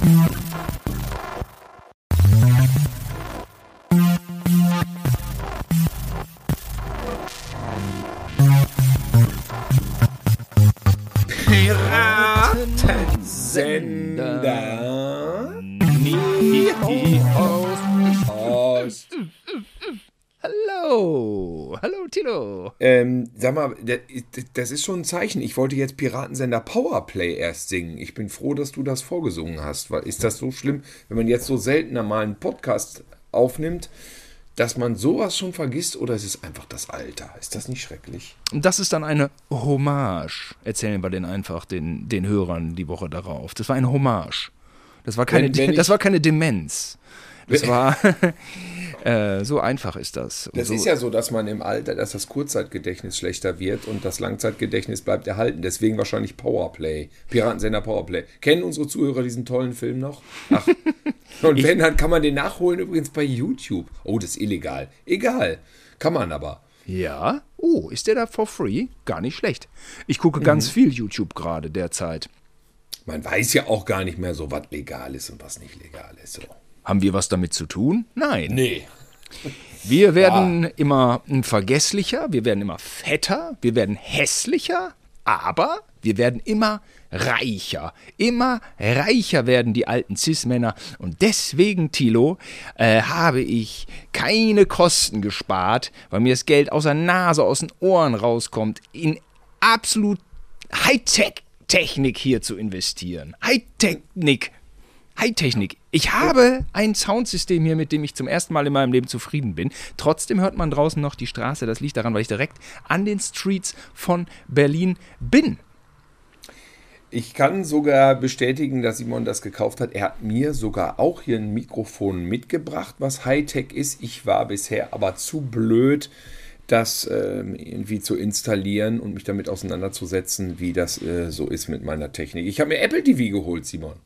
Piratensender. Sag mal, das ist schon ein Zeichen. Ich wollte jetzt Piratensender Powerplay erst singen. Ich bin froh, dass du das vorgesungen hast. Weil ist das so schlimm, wenn man jetzt so selten mal einen Podcast aufnimmt, dass man sowas schon vergisst oder ist es einfach das Alter? Ist das nicht schrecklich? Das ist dann eine Hommage. Erzählen wir den einfach den, den Hörern die Woche darauf. Das war eine Hommage. Das war keine, wenn, wenn das war keine Demenz. Das war Äh, so einfach ist das. Und das so ist ja so, dass man im Alter, dass das Kurzzeitgedächtnis schlechter wird und das Langzeitgedächtnis bleibt erhalten. Deswegen wahrscheinlich Powerplay. Piratensender Powerplay. Kennen unsere Zuhörer diesen tollen Film noch? Ach. Und wenn, dann kann man den nachholen übrigens bei YouTube. Oh, das ist illegal. Egal. Kann man aber. Ja. Oh, ist der da for free? Gar nicht schlecht. Ich gucke ganz mhm. viel YouTube gerade derzeit. Man weiß ja auch gar nicht mehr so, was legal ist und was nicht legal ist. So. Haben wir was damit zu tun? Nein. Nee. Wir werden ja. immer vergesslicher, wir werden immer fetter, wir werden hässlicher, aber wir werden immer reicher. Immer reicher werden die alten Cis-Männer. Und deswegen, Tilo, äh, habe ich keine Kosten gespart, weil mir das Geld aus der Nase, aus den Ohren rauskommt, in absolut Hightech-Technik hier zu investieren. Hightechnik. Hightechnik. Ich habe ein Soundsystem hier, mit dem ich zum ersten Mal in meinem Leben zufrieden bin. Trotzdem hört man draußen noch die Straße. Das liegt daran, weil ich direkt an den Streets von Berlin bin. Ich kann sogar bestätigen, dass Simon das gekauft hat. Er hat mir sogar auch hier ein Mikrofon mitgebracht, was Hightech ist. Ich war bisher aber zu blöd, das äh, irgendwie zu installieren und mich damit auseinanderzusetzen, wie das äh, so ist mit meiner Technik. Ich habe mir Apple TV geholt, Simon.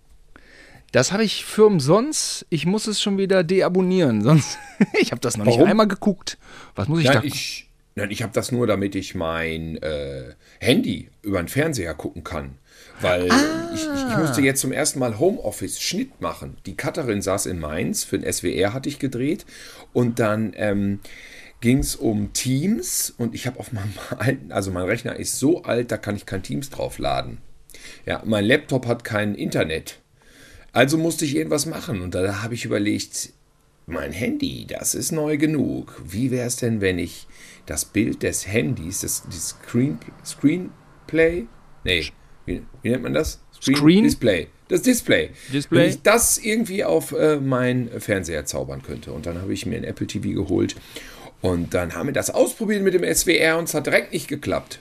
Das habe ich für umsonst. Ich muss es schon wieder deabonnieren, sonst ich habe das noch Warum? nicht einmal geguckt. Was muss ich nein, da? Ich, nein, ich habe das nur, damit ich mein äh, Handy über den Fernseher gucken kann. Weil ah. ich, ich, ich, musste jetzt zum ersten Mal Homeoffice-Schnitt machen. Die Cutterin saß in Mainz, für den SWR hatte ich gedreht. Und dann ähm, ging es um Teams. Und ich habe auf meinem alten, also mein Rechner ist so alt, da kann ich kein Teams draufladen. Ja, mein Laptop hat kein Internet. Also musste ich irgendwas machen und da habe ich überlegt, mein Handy, das ist neu genug. Wie wäre es denn, wenn ich das Bild des Handys, das, das Screen, Screenplay? Nee, wie, wie, nennt man das? Screen, Screen? Display. Das Display. Display. Wenn ich das irgendwie auf äh, meinen Fernseher zaubern könnte. Und dann habe ich mir ein Apple TV geholt. Und dann haben wir das ausprobiert mit dem SWR und es hat direkt nicht geklappt.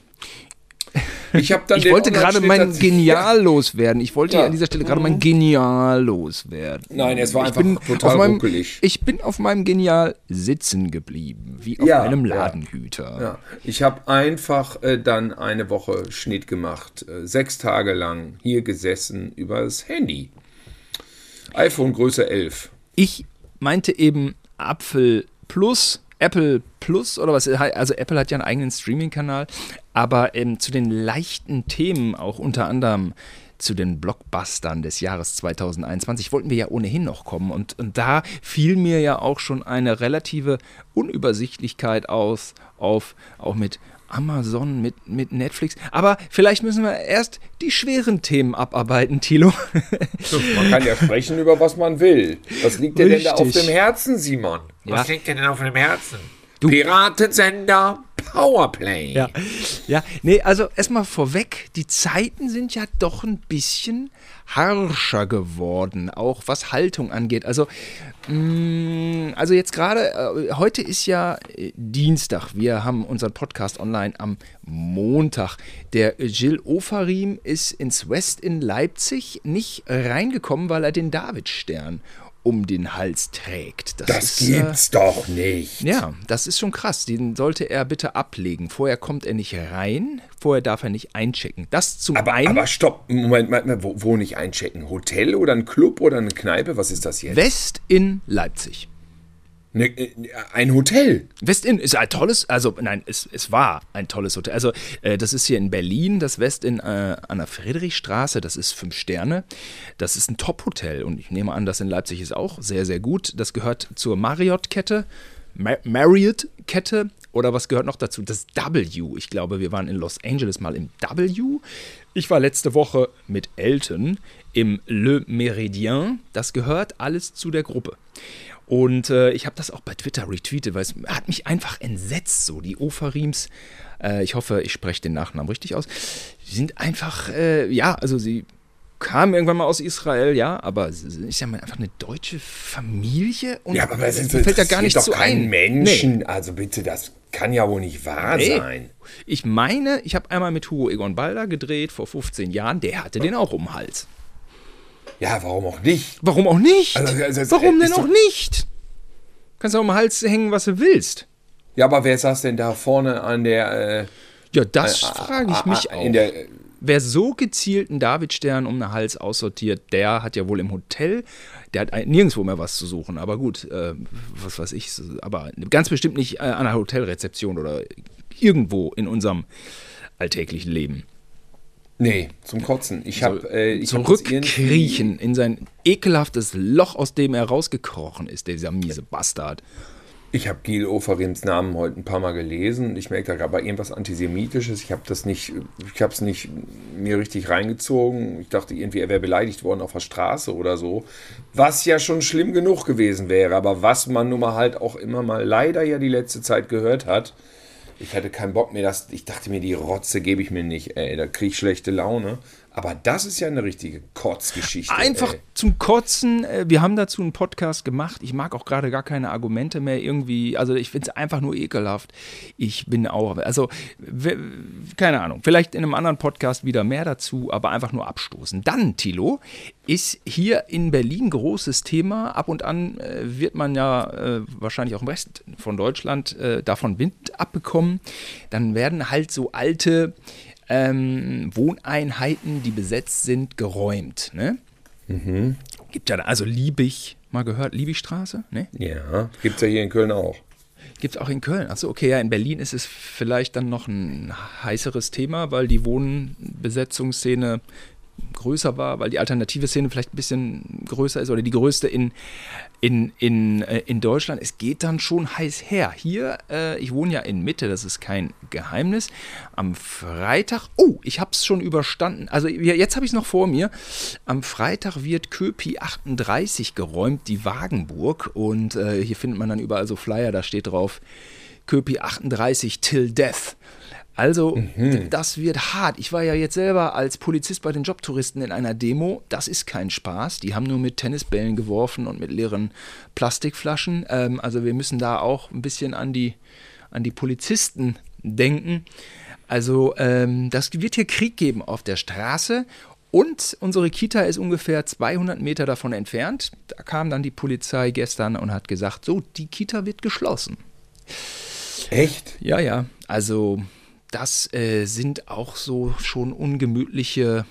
Ich, ich wollte gerade mein Genial loswerden. Ich wollte ja. an dieser Stelle gerade mein Genial loswerden. Nein, es war ich einfach total meinem, ruckelig. Ich bin auf meinem Genial sitzen geblieben, wie auf ja, einem Ladenhüter. Ja. Ich habe einfach äh, dann eine Woche Schnitt gemacht. Äh, sechs Tage lang hier gesessen übers Handy. iPhone Größe 11. Ich meinte eben Apfel Plus Apple Plus oder was? Also Apple hat ja einen eigenen Streaming-Kanal, aber ähm, zu den leichten Themen, auch unter anderem zu den Blockbustern des Jahres 2021 wollten wir ja ohnehin noch kommen. Und, und da fiel mir ja auch schon eine relative Unübersichtlichkeit aus, auf, auch mit Amazon, mit, mit Netflix. Aber vielleicht müssen wir erst die schweren Themen abarbeiten, Thilo. man kann ja sprechen über was man will. Was liegt dir denn da auf dem Herzen, Simon? Ja. Was liegt dir denn auf dem Herzen? Du. Piratensender Powerplay. Ja. ja, nee, also erstmal vorweg, die Zeiten sind ja doch ein bisschen harscher geworden, auch was Haltung angeht. Also, mh, mm, also jetzt gerade, äh, heute ist ja äh, Dienstag. Wir haben unseren Podcast online am Montag. Der Gilles Ofarim ist ins West in Leipzig nicht reingekommen, weil er den Davidstern um den Hals trägt. Das, das ist, gibt's äh, doch nicht. Ja, das ist schon krass. Den sollte er bitte ablegen. Vorher kommt er nicht rein, vorher darf er nicht einchecken. Das zum aber, einen. Aber stopp, Moment, Moment wo, wo nicht einchecken? Hotel oder ein Club oder eine Kneipe? Was ist das jetzt? West in Leipzig. Ne, äh, ein Hotel. Westin ist ein tolles, also nein, es, es war ein tolles Hotel. Also äh, das ist hier in Berlin, das Westin äh, an der Friedrichstraße, das ist fünf Sterne. Das ist ein Top-Hotel und ich nehme an, das in Leipzig ist auch sehr, sehr gut. Das gehört zur Marriott-Kette, Mar Marriott-Kette oder was gehört noch dazu? Das W. Ich glaube, wir waren in Los Angeles mal im W. Ich war letzte Woche mit Elton im Le Méridien. Das gehört alles zu der Gruppe. Und äh, ich habe das auch bei Twitter retweetet, weil es hat mich einfach entsetzt, so die Ofarims. Äh, ich hoffe, ich spreche den Nachnamen richtig aus. Die sind einfach, äh, ja, also sie kamen irgendwann mal aus Israel, ja, aber ich sag mal einfach eine deutsche Familie und ja, aber es ist, fällt ja gar nicht doch so ein. Menschen, nee. also bitte, das kann ja wohl nicht wahr nee. sein. Ich meine, ich habe einmal mit Hugo Egon Balder gedreht vor 15 Jahren, der hatte den auch um den Hals. Ja, warum auch nicht? Warum auch nicht? Also, also, warum denn auch nicht? Kannst du auch am Hals hängen, was du willst. Ja, aber wer saß denn da vorne an der. Äh, ja, das äh, frage ich mich äh, auch. Der, wer so gezielt einen Davidstern um den Hals aussortiert, der hat ja wohl im Hotel, der hat nirgendwo mehr was zu suchen. Aber gut, äh, was weiß ich, aber ganz bestimmt nicht äh, an einer Hotelrezeption oder irgendwo in unserem alltäglichen Leben. Nee, zum Kotzen. Ich habe äh, zurückkriechen in sein ekelhaftes Loch, aus dem er rausgekrochen ist, dieser miese Bastard. Ich habe Gil Oferims Namen heute ein paar Mal gelesen. Ich merke, da gab irgendwas Antisemitisches. Ich habe das nicht, ich habe es nicht mir richtig reingezogen. Ich dachte irgendwie, er wäre beleidigt worden auf der Straße oder so. Was ja schon schlimm genug gewesen wäre. Aber was man nun mal halt auch immer mal leider ja die letzte Zeit gehört hat, ich hatte keinen Bock mehr, das, ich dachte mir, die Rotze gebe ich mir nicht, ey, da kriege ich schlechte Laune. Aber das ist ja eine richtige Kotzgeschichte. Einfach ey. zum Kotzen. Äh, wir haben dazu einen Podcast gemacht. Ich mag auch gerade gar keine Argumente mehr irgendwie. Also ich finde es einfach nur ekelhaft. Ich bin auch, also keine Ahnung, vielleicht in einem anderen Podcast wieder mehr dazu, aber einfach nur abstoßen. Dann, Tilo, ist hier in Berlin großes Thema. Ab und an äh, wird man ja äh, wahrscheinlich auch im Rest von Deutschland äh, davon Wind abbekommen. Dann werden halt so alte ähm, Wohneinheiten, die besetzt sind, geräumt. Ne? Mhm. Gibt ja also Liebig, mal gehört, Liebigstraße? Ne? Ja, gibt es ja hier in Köln auch. Gibt es auch in Köln. Achso, okay, ja, in Berlin ist es vielleicht dann noch ein heißeres Thema, weil die Wohnbesetzungsszene größer war, weil die alternative Szene vielleicht ein bisschen größer ist oder die größte in, in, in, äh, in Deutschland. Es geht dann schon heiß her. Hier, äh, ich wohne ja in Mitte, das ist kein Geheimnis. Am Freitag, oh, ich habe es schon überstanden. Also jetzt habe ich es noch vor mir. Am Freitag wird Köpi 38 geräumt, die Wagenburg. Und äh, hier findet man dann überall so Flyer, da steht drauf Köpi 38 till death. Also, mhm. das wird hart. Ich war ja jetzt selber als Polizist bei den Jobtouristen in einer Demo. Das ist kein Spaß. Die haben nur mit Tennisbällen geworfen und mit leeren Plastikflaschen. Ähm, also, wir müssen da auch ein bisschen an die, an die Polizisten denken. Also, ähm, das wird hier Krieg geben auf der Straße. Und unsere Kita ist ungefähr 200 Meter davon entfernt. Da kam dann die Polizei gestern und hat gesagt: So, die Kita wird geschlossen. Echt? Ja, ja. Also das äh, sind auch so schon ungemütliche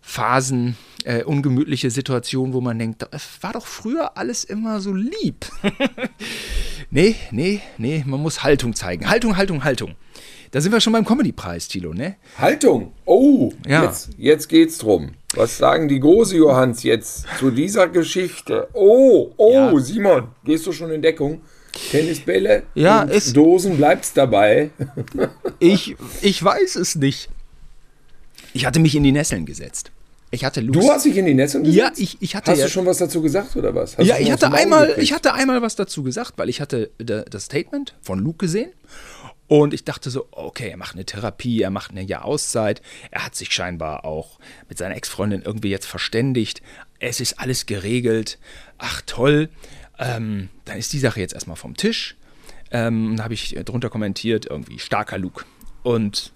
Phasen, äh, ungemütliche Situationen, wo man denkt, es war doch früher alles immer so lieb. nee, nee, nee, man muss Haltung zeigen. Haltung, Haltung, Haltung. Da sind wir schon beim Comedy-Preis, Tilo, ne? Haltung. Oh, ja. jetzt, jetzt geht's drum. Was sagen die große Johanns jetzt zu dieser Geschichte? Oh, oh, ja. Simon, gehst du schon in Deckung? Tennisbälle, ja, es, Dosen, bleibt's dabei. ich, ich weiß es nicht. Ich hatte mich in die Nesseln gesetzt. Ich hatte Lust. Du hast dich in die Nesseln gesetzt? Ja, ich, ich hatte. Hast ja, du schon was dazu gesagt oder was? Hast ja, ich hatte, einmal, ich hatte einmal was dazu gesagt, weil ich hatte das Statement von Luke gesehen und ich dachte so, okay, er macht eine Therapie, er macht eine Jahr Auszeit. Er hat sich scheinbar auch mit seiner Ex-Freundin irgendwie jetzt verständigt. Es ist alles geregelt. Ach toll. Ähm, dann ist die Sache jetzt erstmal vom Tisch. Ähm, da habe ich drunter kommentiert, irgendwie starker Look. Und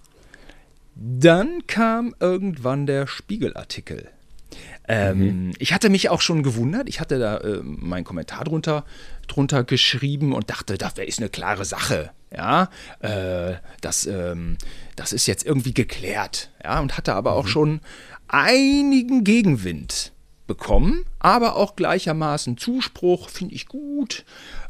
dann kam irgendwann der Spiegelartikel. Ähm, mhm. Ich hatte mich auch schon gewundert. Ich hatte da äh, meinen Kommentar drunter, drunter geschrieben und dachte, das ist eine klare Sache. Ja, äh, das, ähm, das ist jetzt irgendwie geklärt. Ja, und hatte aber mhm. auch schon einigen Gegenwind bekommen aber auch gleichermaßen Zuspruch, finde ich gut.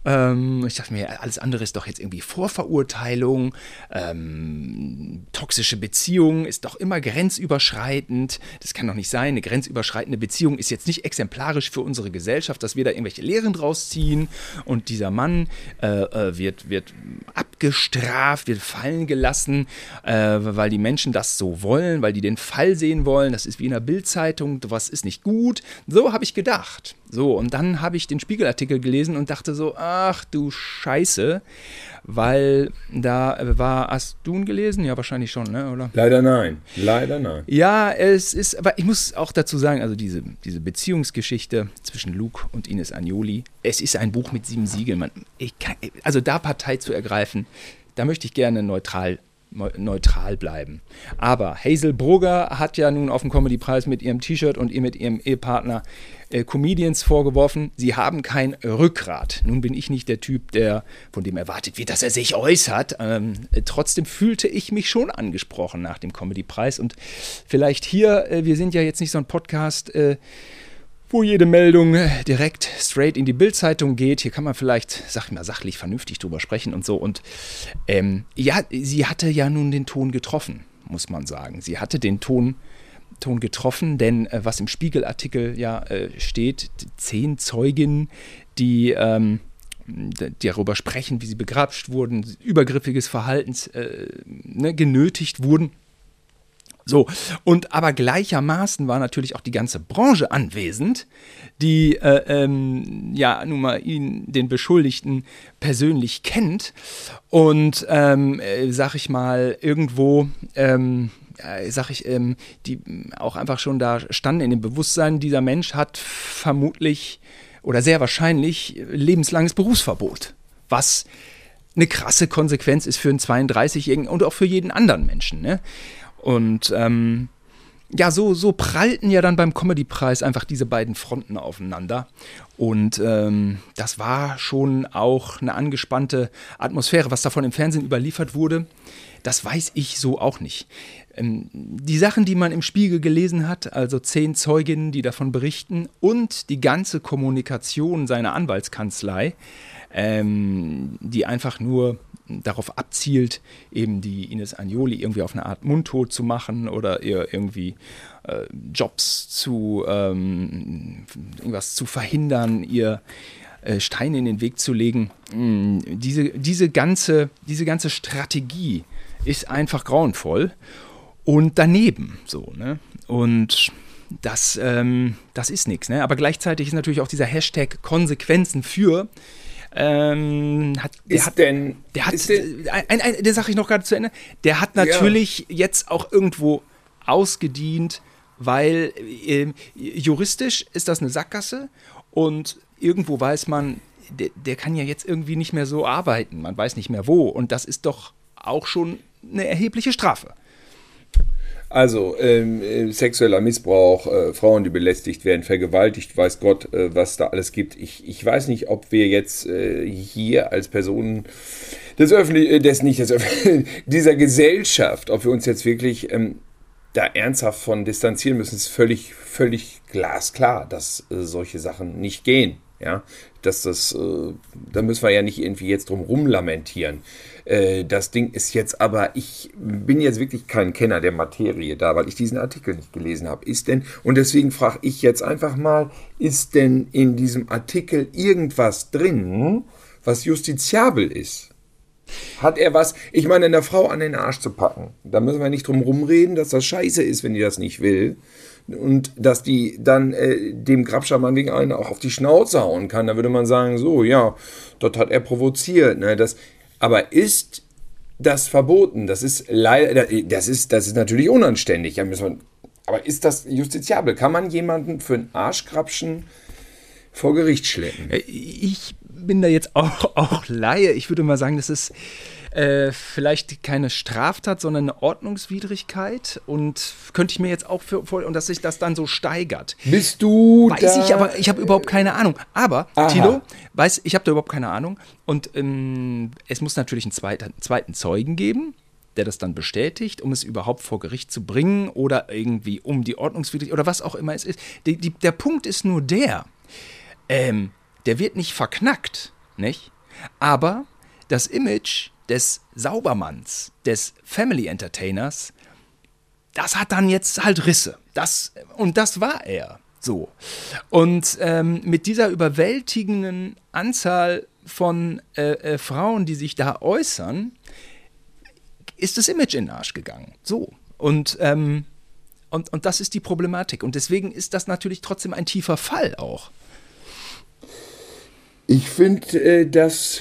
Ähm, ich dachte mir, alles andere ist doch jetzt irgendwie Vorverurteilung. Ähm, toxische Beziehung ist doch immer grenzüberschreitend. Das kann doch nicht sein. Eine grenzüberschreitende Beziehung ist jetzt nicht exemplarisch für unsere Gesellschaft, dass wir da irgendwelche Lehren draus ziehen. Und dieser Mann äh, äh wird, wird abgestraft, wird fallen gelassen, äh, weil die Menschen das so wollen, weil die den Fall sehen wollen. Das ist wie in der Bildzeitung. Was ist nicht gut. So habe ich gedacht. So, und dann habe ich den Spiegelartikel gelesen und dachte so, ach du Scheiße, weil da war, hast du ihn gelesen? Ja, wahrscheinlich schon, ne? oder? Leider nein, leider nein. Ja, es ist, aber ich muss auch dazu sagen, also diese, diese Beziehungsgeschichte zwischen Luke und Ines Agnoli, es ist ein Buch mit sieben Siegeln. Man, kann, also da Partei zu ergreifen, da möchte ich gerne neutral neutral bleiben. Aber Hazel Brugger hat ja nun auf dem Comedy-Preis mit ihrem T-Shirt und ihr mit ihrem Ehepartner äh, Comedians vorgeworfen, sie haben kein Rückgrat. Nun bin ich nicht der Typ, der von dem erwartet wird, dass er sich äußert. Ähm, äh, trotzdem fühlte ich mich schon angesprochen nach dem Comedy-Preis. Und vielleicht hier, äh, wir sind ja jetzt nicht so ein Podcast, äh, wo jede Meldung direkt straight in die Bildzeitung geht. Hier kann man vielleicht, sag ich mal, sachlich vernünftig drüber sprechen und so. Und ähm, ja, sie hatte ja nun den Ton getroffen, muss man sagen. Sie hatte den Ton, Ton getroffen, denn äh, was im Spiegelartikel ja äh, steht, zehn Zeuginnen, die ähm, darüber sprechen, wie sie begrapscht wurden, übergriffiges Verhalten äh, ne, genötigt wurden. So, und aber gleichermaßen war natürlich auch die ganze Branche anwesend, die äh, ähm, ja nun mal ihn, den Beschuldigten persönlich kennt und ähm, äh, sag ich mal, irgendwo ähm, äh, sag ich, ähm, die auch einfach schon da standen in dem Bewusstsein, dieser Mensch hat vermutlich oder sehr wahrscheinlich lebenslanges Berufsverbot, was eine krasse Konsequenz ist für einen 32-Jährigen und auch für jeden anderen Menschen. Ne? Und ähm, ja, so, so prallten ja dann beim Comedy-Preis einfach diese beiden Fronten aufeinander. Und ähm, das war schon auch eine angespannte Atmosphäre. Was davon im Fernsehen überliefert wurde, das weiß ich so auch nicht. Ähm, die Sachen, die man im Spiegel gelesen hat, also zehn Zeuginnen, die davon berichten, und die ganze Kommunikation seiner Anwaltskanzlei, ähm, die einfach nur darauf abzielt, eben die Ines Agnoli irgendwie auf eine Art mundtot zu machen oder ihr irgendwie äh, Jobs zu ähm, irgendwas zu verhindern, ihr äh, Steine in den Weg zu legen. Mm, diese, diese, ganze, diese ganze Strategie ist einfach grauenvoll und daneben so. Ne? Und das, ähm, das ist nichts. Ne? Aber gleichzeitig ist natürlich auch dieser Hashtag Konsequenzen für ähm, hat, ist hat, denn, der hat, denn, ein, ein, der sage ich noch gerade zu Ende, der hat natürlich ja. jetzt auch irgendwo ausgedient, weil äh, juristisch ist das eine Sackgasse und irgendwo weiß man, der, der kann ja jetzt irgendwie nicht mehr so arbeiten, man weiß nicht mehr wo und das ist doch auch schon eine erhebliche Strafe. Also ähm, äh, sexueller Missbrauch, äh, Frauen, die belästigt werden, vergewaltigt, weiß Gott, äh, was da alles gibt. Ich, ich weiß nicht, ob wir jetzt äh, hier als Personen des öffentlichen, äh, des nicht des öffentlichen, dieser Gesellschaft, ob wir uns jetzt wirklich ähm, da ernsthaft von distanzieren müssen, ist völlig, völlig glasklar, dass äh, solche Sachen nicht gehen. Ja, dass das, äh, da müssen wir ja nicht irgendwie jetzt drum rumlamentieren. Äh, das Ding ist jetzt aber, ich bin jetzt wirklich kein Kenner der Materie da, weil ich diesen Artikel nicht gelesen habe. Ist denn, und deswegen frage ich jetzt einfach mal, ist denn in diesem Artikel irgendwas drin, was justiziabel ist? Hat er was, ich meine, einer Frau an den Arsch zu packen, da müssen wir nicht drum rumreden, dass das scheiße ist, wenn die das nicht will und dass die dann äh, dem Grabscher wegen einen auch auf die Schnauze hauen kann, da würde man sagen, so, ja, dort hat er provoziert. Ne? Das, aber ist das verboten? Das ist leider, das ist, das ist natürlich unanständig. Aber ist das justiziabel? Kann man jemanden für einen Arschkrapschen vor Gericht schleppen? Äh, ich bin da jetzt auch, auch Laie. Ich würde mal sagen, das ist äh, vielleicht keine Straftat, sondern eine Ordnungswidrigkeit. Und könnte ich mir jetzt auch vorstellen, und dass sich das dann so steigert. Bist du. Weiß ich, aber ich habe überhaupt keine Ahnung. Aber, Aha. Tilo, weiß, ich habe da überhaupt keine Ahnung. Und ähm, es muss natürlich einen zweiten, zweiten Zeugen geben der das dann bestätigt, um es überhaupt vor Gericht zu bringen oder irgendwie um die Ordnungswidrigkeit oder was auch immer es ist. Die, die, der Punkt ist nur der, ähm, der wird nicht verknackt, nicht? Aber das Image des Saubermanns, des Family Entertainers, das hat dann jetzt halt Risse. Das, und das war er. So. Und ähm, mit dieser überwältigenden Anzahl von äh, äh, Frauen, die sich da äußern, ist das Image in den Arsch gegangen. So. Und, ähm, und, und das ist die Problematik. Und deswegen ist das natürlich trotzdem ein tiefer Fall auch. Ich finde äh, das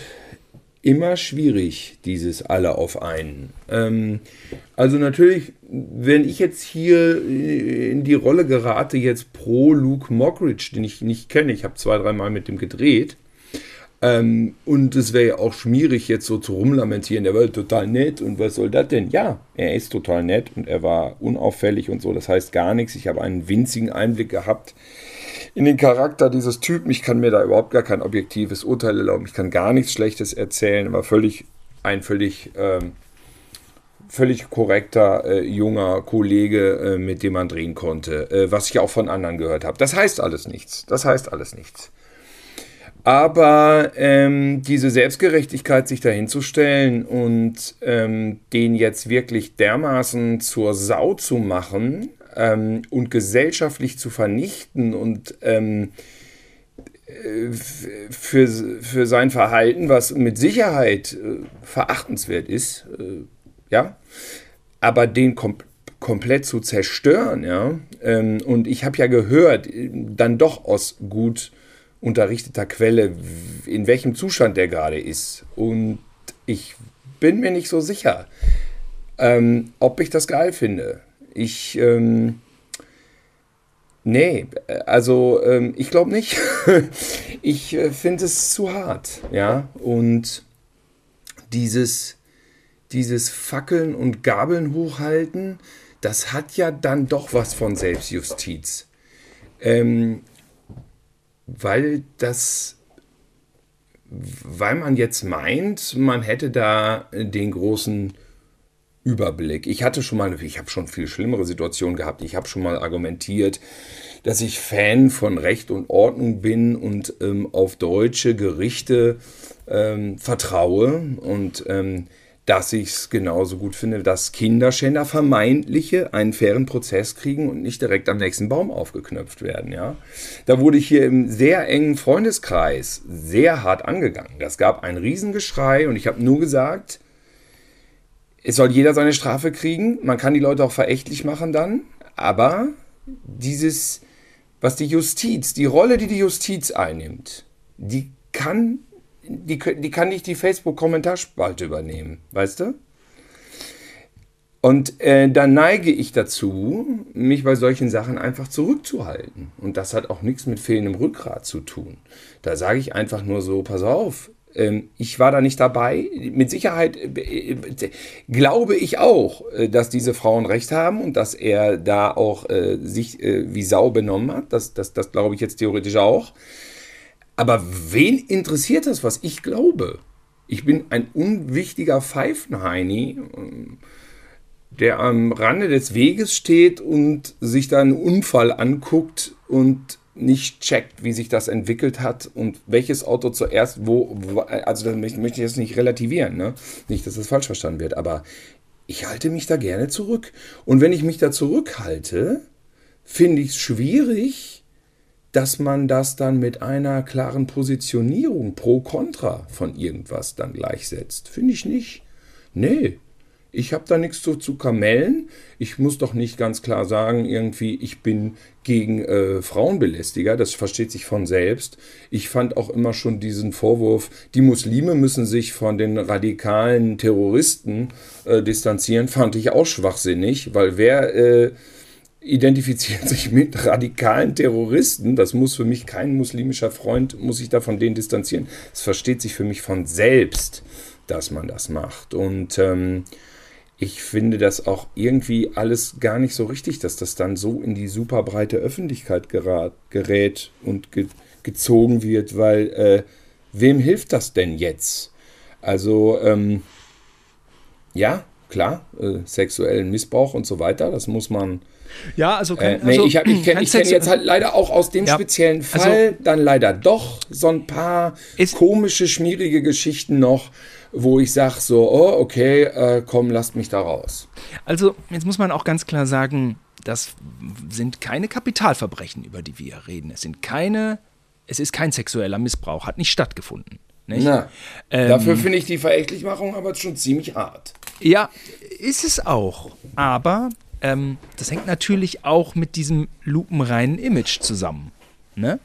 immer schwierig, dieses alle auf einen. Ähm, also natürlich, wenn ich jetzt hier äh, in die Rolle gerate, jetzt pro Luke Mockridge, den ich nicht kenne, ich habe zwei, dreimal mit dem gedreht, ähm, und es wäre ja auch schwierig, jetzt so zu rumlamentieren, der war total nett und was soll das denn? Ja, er ist total nett und er war unauffällig und so, das heißt gar nichts. Ich habe einen winzigen Einblick gehabt in den Charakter dieses Typen. Ich kann mir da überhaupt gar kein objektives Urteil erlauben. Ich kann gar nichts Schlechtes erzählen. War völlig ein völlig ähm, völlig korrekter äh, junger Kollege, äh, mit dem man drehen konnte, äh, was ich auch von anderen gehört habe. Das heißt alles nichts. Das heißt alles nichts. Aber ähm, diese Selbstgerechtigkeit, sich dahinzustellen und ähm, den jetzt wirklich dermaßen zur Sau zu machen, ähm, und gesellschaftlich zu vernichten und ähm, äh, für, für sein Verhalten, was mit Sicherheit äh, verachtenswert ist, äh, ja, aber den kom komplett zu zerstören, ja. Ähm, und ich habe ja gehört, dann doch aus gut unterrichteter Quelle, in welchem Zustand der gerade ist. Und ich bin mir nicht so sicher, ähm, ob ich das geil finde. Ich, ähm, nee, also ähm, ich glaube nicht. ich äh, finde es zu hart, ja. Und dieses, dieses Fackeln und Gabeln hochhalten, das hat ja dann doch was von Selbstjustiz. Ähm, weil das, weil man jetzt meint, man hätte da den großen Überblick. Ich hatte schon mal, ich habe schon viel schlimmere Situationen gehabt. Ich habe schon mal argumentiert, dass ich Fan von Recht und Ordnung bin und ähm, auf deutsche Gerichte ähm, vertraue und ähm, dass ich es genauso gut finde, dass Kinderschänder vermeintliche einen fairen Prozess kriegen und nicht direkt am nächsten Baum aufgeknöpft werden. Ja, da wurde ich hier im sehr engen Freundeskreis sehr hart angegangen. Das gab ein Riesengeschrei und ich habe nur gesagt, es soll jeder seine Strafe kriegen. Man kann die Leute auch verächtlich machen dann. Aber dieses, was die Justiz, die Rolle, die die Justiz einnimmt, die kann, die, die kann nicht die Facebook-Kommentarspalte übernehmen. Weißt du? Und äh, da neige ich dazu, mich bei solchen Sachen einfach zurückzuhalten. Und das hat auch nichts mit fehlendem Rückgrat zu tun. Da sage ich einfach nur so, pass auf, ich war da nicht dabei. Mit Sicherheit äh, glaube ich auch, äh, dass diese Frauen recht haben und dass er da auch äh, sich wie Sau benommen hat. Das, das, das glaube ich jetzt theoretisch auch. Aber wen interessiert das, was ich glaube? Ich bin ein unwichtiger Pfeifenheini, der am Rande des Weges steht und sich da einen Unfall anguckt und nicht checkt, wie sich das entwickelt hat und welches Auto zuerst wo, also da möchte ich jetzt nicht relativieren, ne? nicht, dass das falsch verstanden wird, aber ich halte mich da gerne zurück. Und wenn ich mich da zurückhalte, finde ich es schwierig, dass man das dann mit einer klaren Positionierung pro Contra von irgendwas dann gleichsetzt. Finde ich nicht. Nee, ich habe da nichts zu, zu kamellen. Ich muss doch nicht ganz klar sagen, irgendwie, ich bin gegen äh, Frauenbelästiger. Das versteht sich von selbst. Ich fand auch immer schon diesen Vorwurf, die Muslime müssen sich von den radikalen Terroristen äh, distanzieren, fand ich auch schwachsinnig, weil wer äh, identifiziert sich mit radikalen Terroristen? Das muss für mich kein muslimischer Freund, muss sich da von denen distanzieren. Es versteht sich für mich von selbst, dass man das macht. Und ähm, ich finde das auch irgendwie alles gar nicht so richtig, dass das dann so in die super breite Öffentlichkeit gerat, gerät und ge, gezogen wird, weil äh, wem hilft das denn jetzt? Also, ähm, ja, klar, äh, sexuellen Missbrauch und so weiter. Das muss man. Ja, also, äh, nee, also ich, ich kenne kenn jetzt halt leider auch aus dem ja, speziellen also Fall also, dann leider doch so ein paar komische, schmierige Geschichten noch, wo ich sage so, oh, okay, äh, komm, lasst mich da raus. Also jetzt muss man auch ganz klar sagen, das sind keine Kapitalverbrechen, über die wir reden. Es sind keine, es ist kein sexueller Missbrauch, hat nicht stattgefunden. Nicht? Na, ähm, dafür finde ich die Verächtlichmachung aber schon ziemlich hart. Ja, ist es auch. Aber ähm, das hängt natürlich auch mit diesem lupenreinen Image zusammen. Ne?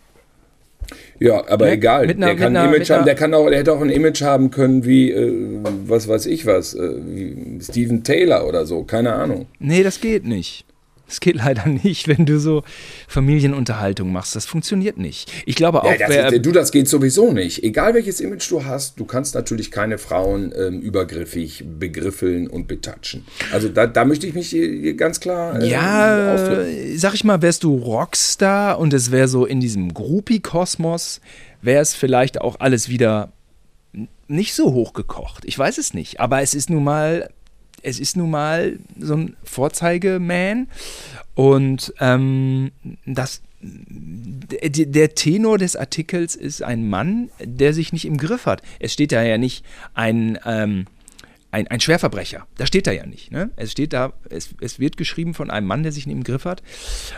Ja, aber ne? egal. Einer, der kann ein Image haben, der kann auch, der hätte auch ein Image haben können wie, äh, was weiß ich was, äh, wie Steven Taylor oder so, keine Ahnung. Nee, das geht nicht. Das geht leider nicht, wenn du so Familienunterhaltung machst. Das funktioniert nicht. Ich glaube auch. Ja, das, wer, du, das geht sowieso nicht. Egal welches Image du hast, du kannst natürlich keine Frauen ähm, übergriffig begriffeln und betatschen. Also da, da möchte ich mich ganz klar. Äh, ja, ausdrücken. sag ich mal, wärst du Rockstar und es wäre so in diesem Groupie-Kosmos, wäre es vielleicht auch alles wieder nicht so hochgekocht. Ich weiß es nicht. Aber es ist nun mal es ist nun mal so ein Vorzeigeman und ähm, das der Tenor des Artikels ist ein Mann, der sich nicht im Griff hat. Es steht da ja nicht ein, ähm, ein, ein, Schwerverbrecher. Da steht da ja nicht. Ne? Es steht da, es, es, wird geschrieben von einem Mann, der sich nicht im Griff hat.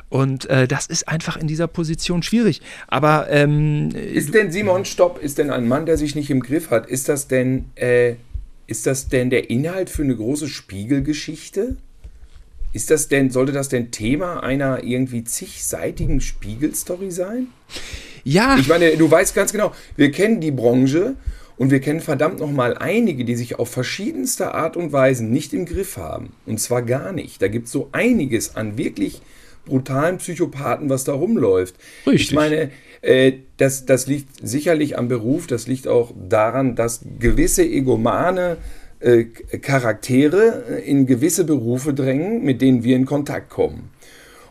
Und äh, das ist einfach in dieser Position schwierig. Aber ähm, ist denn Simon Stopp, ist denn ein Mann, der sich nicht im Griff hat, ist das denn äh, ist das denn der Inhalt für eine große Spiegelgeschichte? Ist das denn, sollte das denn Thema einer irgendwie zigseitigen Spiegelstory sein? Ja. Ich meine, du weißt ganz genau, wir kennen die Branche und wir kennen verdammt nochmal einige, die sich auf verschiedenste Art und Weisen nicht im Griff haben. Und zwar gar nicht. Da gibt es so einiges an wirklich brutalen Psychopathen, was da rumläuft. Richtig. Ich meine, das, das liegt sicherlich am Beruf, das liegt auch daran, dass gewisse egomane äh, Charaktere äh, in gewisse Berufe drängen, mit denen wir in Kontakt kommen.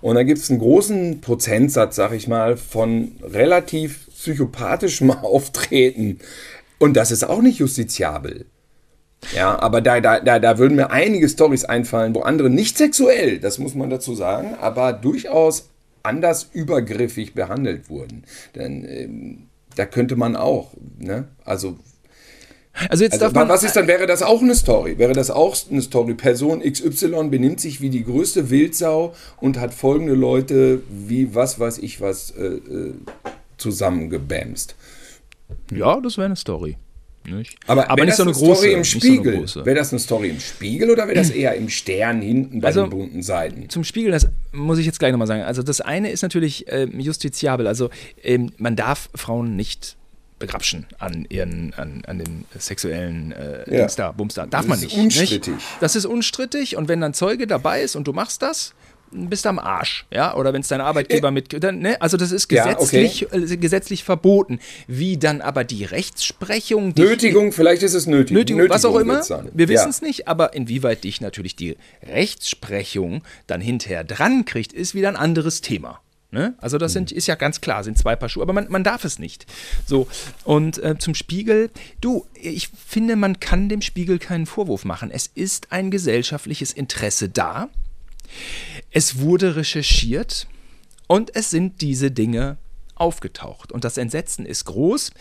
Und da gibt es einen großen Prozentsatz, sag ich mal, von relativ psychopathischem Auftreten. Und das ist auch nicht justiziabel. Ja, aber da, da, da, da würden mir einige Stories einfallen, wo andere nicht sexuell, das muss man dazu sagen, aber durchaus anders übergriffig behandelt wurden. Denn ähm, da könnte man auch, ne? Also also jetzt also, darf man, was ist dann, wäre das auch eine Story? Wäre das auch eine Story? Person XY benimmt sich wie die größte Wildsau und hat folgende Leute wie was weiß ich was äh, äh zusammengebämst. Ja, das wäre eine Story. Nicht? Aber, aber nicht so eine, eine große. Story im Spiegel. So wäre das eine Story im Spiegel oder wäre das eher im Stern hinten bei also, den bunten Seiten? Zum Spiegel, das muss ich jetzt gleich nochmal sagen. Also das eine ist natürlich äh, justiziabel. Also ähm, man darf Frauen nicht begrapschen an ihren, an, an den sexuellen äh, ja. da, Bumster. Darf das man nicht. Das ist unstrittig. Nicht? Das ist unstrittig und wenn dann Zeuge dabei ist und du machst das, bist du am Arsch, ja, oder wenn es dein Arbeitgeber äh, mit, dann, ne? also das ist gesetzlich, ja, okay. äh, gesetzlich verboten. Wie dann aber die Rechtsprechung, die Nötigung, vielleicht ist es nötig. Nötigung, Nötigung was auch immer, wir wissen es ja. nicht, aber inwieweit dich natürlich die Rechtsprechung dann hinterher dran kriegt, ist wieder ein anderes Thema. Ne? Also das sind, ist ja ganz klar, sind zwei Paar Schuhe, aber man, man darf es nicht. So, und äh, zum Spiegel, du, ich finde, man kann dem Spiegel keinen Vorwurf machen. Es ist ein gesellschaftliches Interesse da. Es wurde recherchiert und es sind diese Dinge aufgetaucht. Und das Entsetzen ist groß.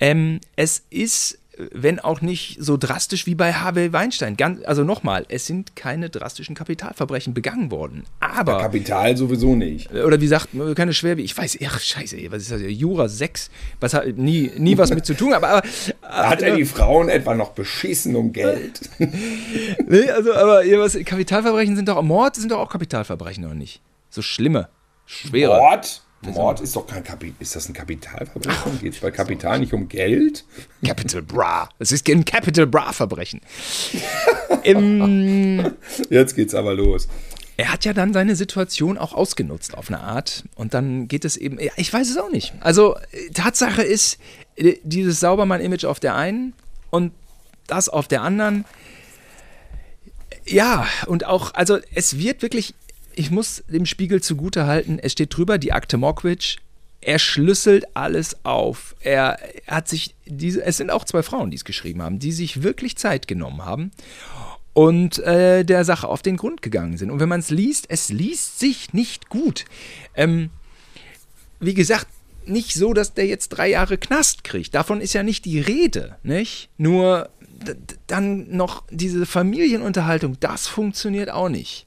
Ähm, es ist wenn auch nicht so drastisch wie bei Harvey Weinstein. Ganz, also nochmal, es sind keine drastischen Kapitalverbrechen begangen worden. Aber. Ja, Kapital sowieso nicht. Oder wie sagt, keine Schwer, ich weiß, ach, scheiße, was ist das? Jura 6, was hat nie, nie was mit zu tun, aber. aber hat er die Frauen etwa noch beschissen um Geld? nee, also, aber was, Kapitalverbrechen sind doch, Mord sind doch auch Kapitalverbrechen, oder nicht? So schlimme, schwere. Mord? Mord ist doch kein Kapital. Ist das ein Kapitalverbrechen? Geht es bei Kapital nicht um Geld? Capital Bra. Es ist ein Capital Bra Verbrechen. Jetzt geht's aber los. Er hat ja dann seine Situation auch ausgenutzt auf eine Art. Und dann geht es eben. Ja, ich weiß es auch nicht. Also, Tatsache ist, äh, dieses Saubermann-Image auf der einen und das auf der anderen. Ja, und auch, also es wird wirklich ich muss dem Spiegel zugute halten, es steht drüber, die Akte Mockridge. Er schlüsselt alles auf. Er, hat sich diese, es sind auch zwei Frauen, die es geschrieben haben, die sich wirklich Zeit genommen haben und äh, der Sache auf den Grund gegangen sind. Und wenn man es liest, es liest sich nicht gut. Ähm, wie gesagt, nicht so, dass der jetzt drei Jahre Knast kriegt. Davon ist ja nicht die Rede, nicht? Nur dann noch diese Familienunterhaltung, das funktioniert auch nicht.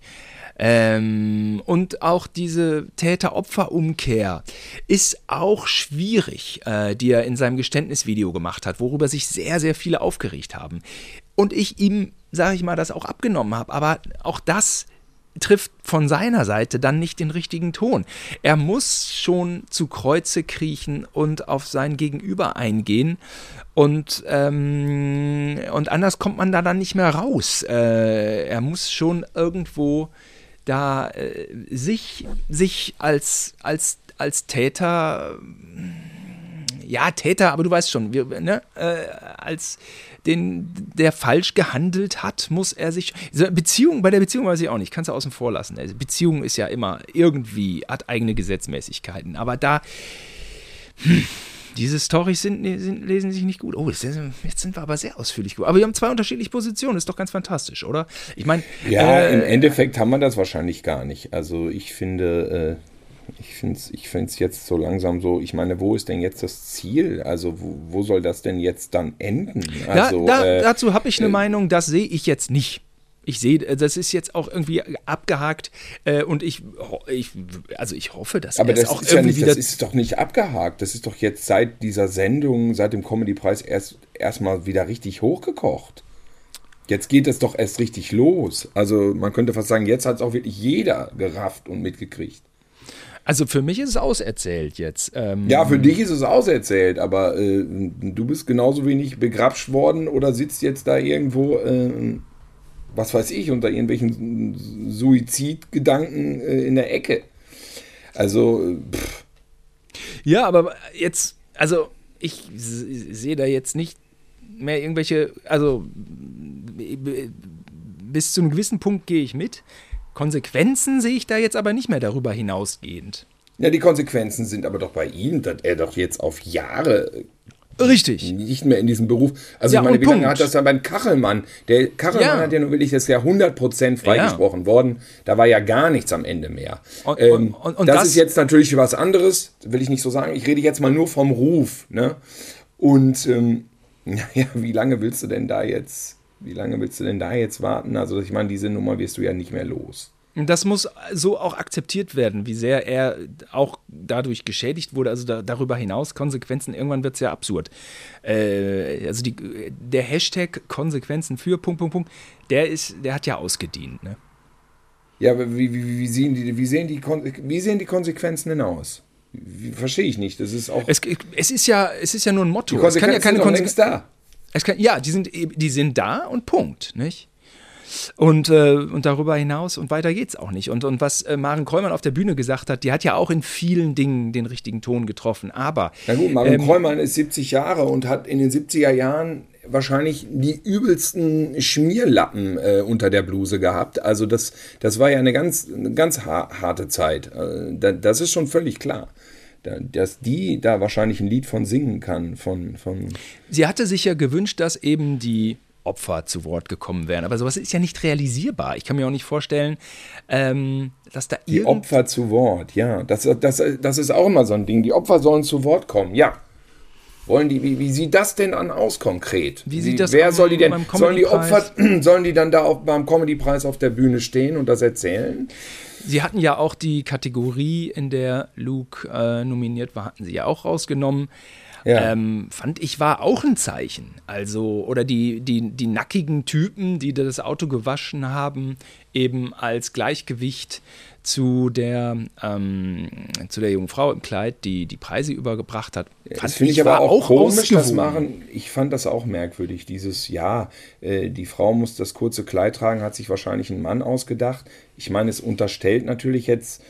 Ähm, und auch diese Täter-Opfer-Umkehr ist auch schwierig, äh, die er in seinem Geständnisvideo gemacht hat, worüber sich sehr, sehr viele aufgeregt haben. Und ich ihm, sage ich mal, das auch abgenommen habe. Aber auch das trifft von seiner Seite dann nicht den richtigen Ton. Er muss schon zu Kreuze kriechen und auf sein Gegenüber eingehen. Und, ähm, und anders kommt man da dann nicht mehr raus. Äh, er muss schon irgendwo da äh, sich, sich als, als, als Täter, ja, Täter, aber du weißt schon, wir, ne, äh, als den, der falsch gehandelt hat, muss er sich. Beziehung, bei der Beziehung weiß ich auch nicht, kannst du außen vor lassen. Also Beziehung ist ja immer irgendwie, hat eigene Gesetzmäßigkeiten. Aber da. Hm, diese Storys sind, sind, lesen sich nicht gut. Oh, jetzt sind wir aber sehr ausführlich. Aber wir haben zwei unterschiedliche Positionen. Ist doch ganz fantastisch, oder? Ich meine. Ja, äh, im Endeffekt haben wir das wahrscheinlich gar nicht. Also ich finde, äh, ich finde es ich find's jetzt so langsam so, ich meine, wo ist denn jetzt das Ziel? Also wo, wo soll das denn jetzt dann enden? Also, da, da, äh, dazu habe ich eine äh, Meinung, das sehe ich jetzt nicht. Ich sehe, äh, das ist jetzt auch irgendwie abgehakt äh, und ich, ich, also ich hoffe, dass Aber das auch ist irgendwie ja nicht, das ist doch nicht abgehakt. Das ist doch jetzt seit dieser Sendung, seit dem Comedy-Preis erst erstmal wieder richtig hochgekocht. Jetzt geht es doch erst richtig los. Also man könnte fast sagen, jetzt hat es auch wirklich jeder gerafft und mitgekriegt. Also für mich ist es auserzählt jetzt. Ähm ja, für dich ist es auserzählt, aber äh, du bist genauso wenig begrapscht worden oder sitzt jetzt da irgendwo äh, was weiß ich, unter irgendwelchen Suizidgedanken äh, in der Ecke. Also, pff. Ja, aber jetzt, also ich sehe da jetzt nicht mehr irgendwelche, also bis zu einem gewissen Punkt gehe ich mit. Konsequenzen sehe ich da jetzt aber nicht mehr darüber hinausgehend. Ja, die Konsequenzen sind aber doch bei ihm, dass er doch jetzt auf Jahre Richtig. Nicht mehr in diesem Beruf. Also ja, ich meine, wie lange hat das dann beim Kachelmann? Der Kachelmann ja. hat ja nun wirklich das ja 100% freigesprochen ja. worden. Da war ja gar nichts am Ende mehr. Und, ähm, und, und das, das, ist jetzt natürlich was anderes, will ich nicht so sagen. Ich rede jetzt mal nur vom Ruf. Ne? Und ähm, ja, wie lange willst du denn da jetzt, wie lange willst du denn da jetzt warten? Also ich meine, diese Nummer wirst du ja nicht mehr los. Das muss so auch akzeptiert werden, wie sehr er auch dadurch geschädigt wurde. Also da, darüber hinaus Konsequenzen, irgendwann wird es ja absurd. Äh, also die, der Hashtag Konsequenzen für Punkt, Punkt, Punkt, der, ist, der hat ja ausgedient. Ne? Ja, aber wie, wie, wie, sehen die, wie, sehen die, wie sehen die Konsequenzen denn aus? Verstehe ich nicht. Das ist auch. Es, es, ist ja, es ist ja nur ein Motto. Die Konsequenzen es kann ja keine Konsequenzen da. Es kann, ja, die sind, die sind da und Punkt, nicht? Und, äh, und darüber hinaus und weiter geht's auch nicht. Und, und was äh, Maren Kräumann auf der Bühne gesagt hat, die hat ja auch in vielen Dingen den richtigen Ton getroffen. Aber. Na gut, Maren ähm, Kräumann ist 70 Jahre und hat in den 70er Jahren wahrscheinlich die übelsten Schmierlappen äh, unter der Bluse gehabt. Also das, das war ja eine ganz, eine ganz harte Zeit. Äh, das ist schon völlig klar dass die da wahrscheinlich ein Lied von singen kann. Von, von Sie hatte sich ja gewünscht, dass eben die Opfer zu Wort gekommen wären. Aber sowas ist ja nicht realisierbar. Ich kann mir auch nicht vorstellen, ähm, dass da Die Opfer zu Wort, ja. Das, das, das ist auch immer so ein Ding. Die Opfer sollen zu Wort kommen, ja. Wollen die, wie, wie sieht das denn an aus konkret? Wie sieht das Wer am, soll die denn? Sollen die Opfer, sollen die dann da auch beim Comedy-Preis auf der Bühne stehen und das erzählen? Sie hatten ja auch die Kategorie, in der Luke äh, nominiert war, hatten sie ja auch rausgenommen. Ja. Ähm, fand ich war auch ein Zeichen. Also, oder die, die, die nackigen Typen, die das Auto gewaschen haben, eben als Gleichgewicht zu der, ähm, zu der jungen Frau im Kleid, die die Preise übergebracht hat. Das finde ich, aber auch, auch komisch, das machen. Ich fand das auch merkwürdig, dieses, ja, äh, die Frau muss das kurze Kleid tragen, hat sich wahrscheinlich ein Mann ausgedacht. Ich meine, es unterstellt natürlich jetzt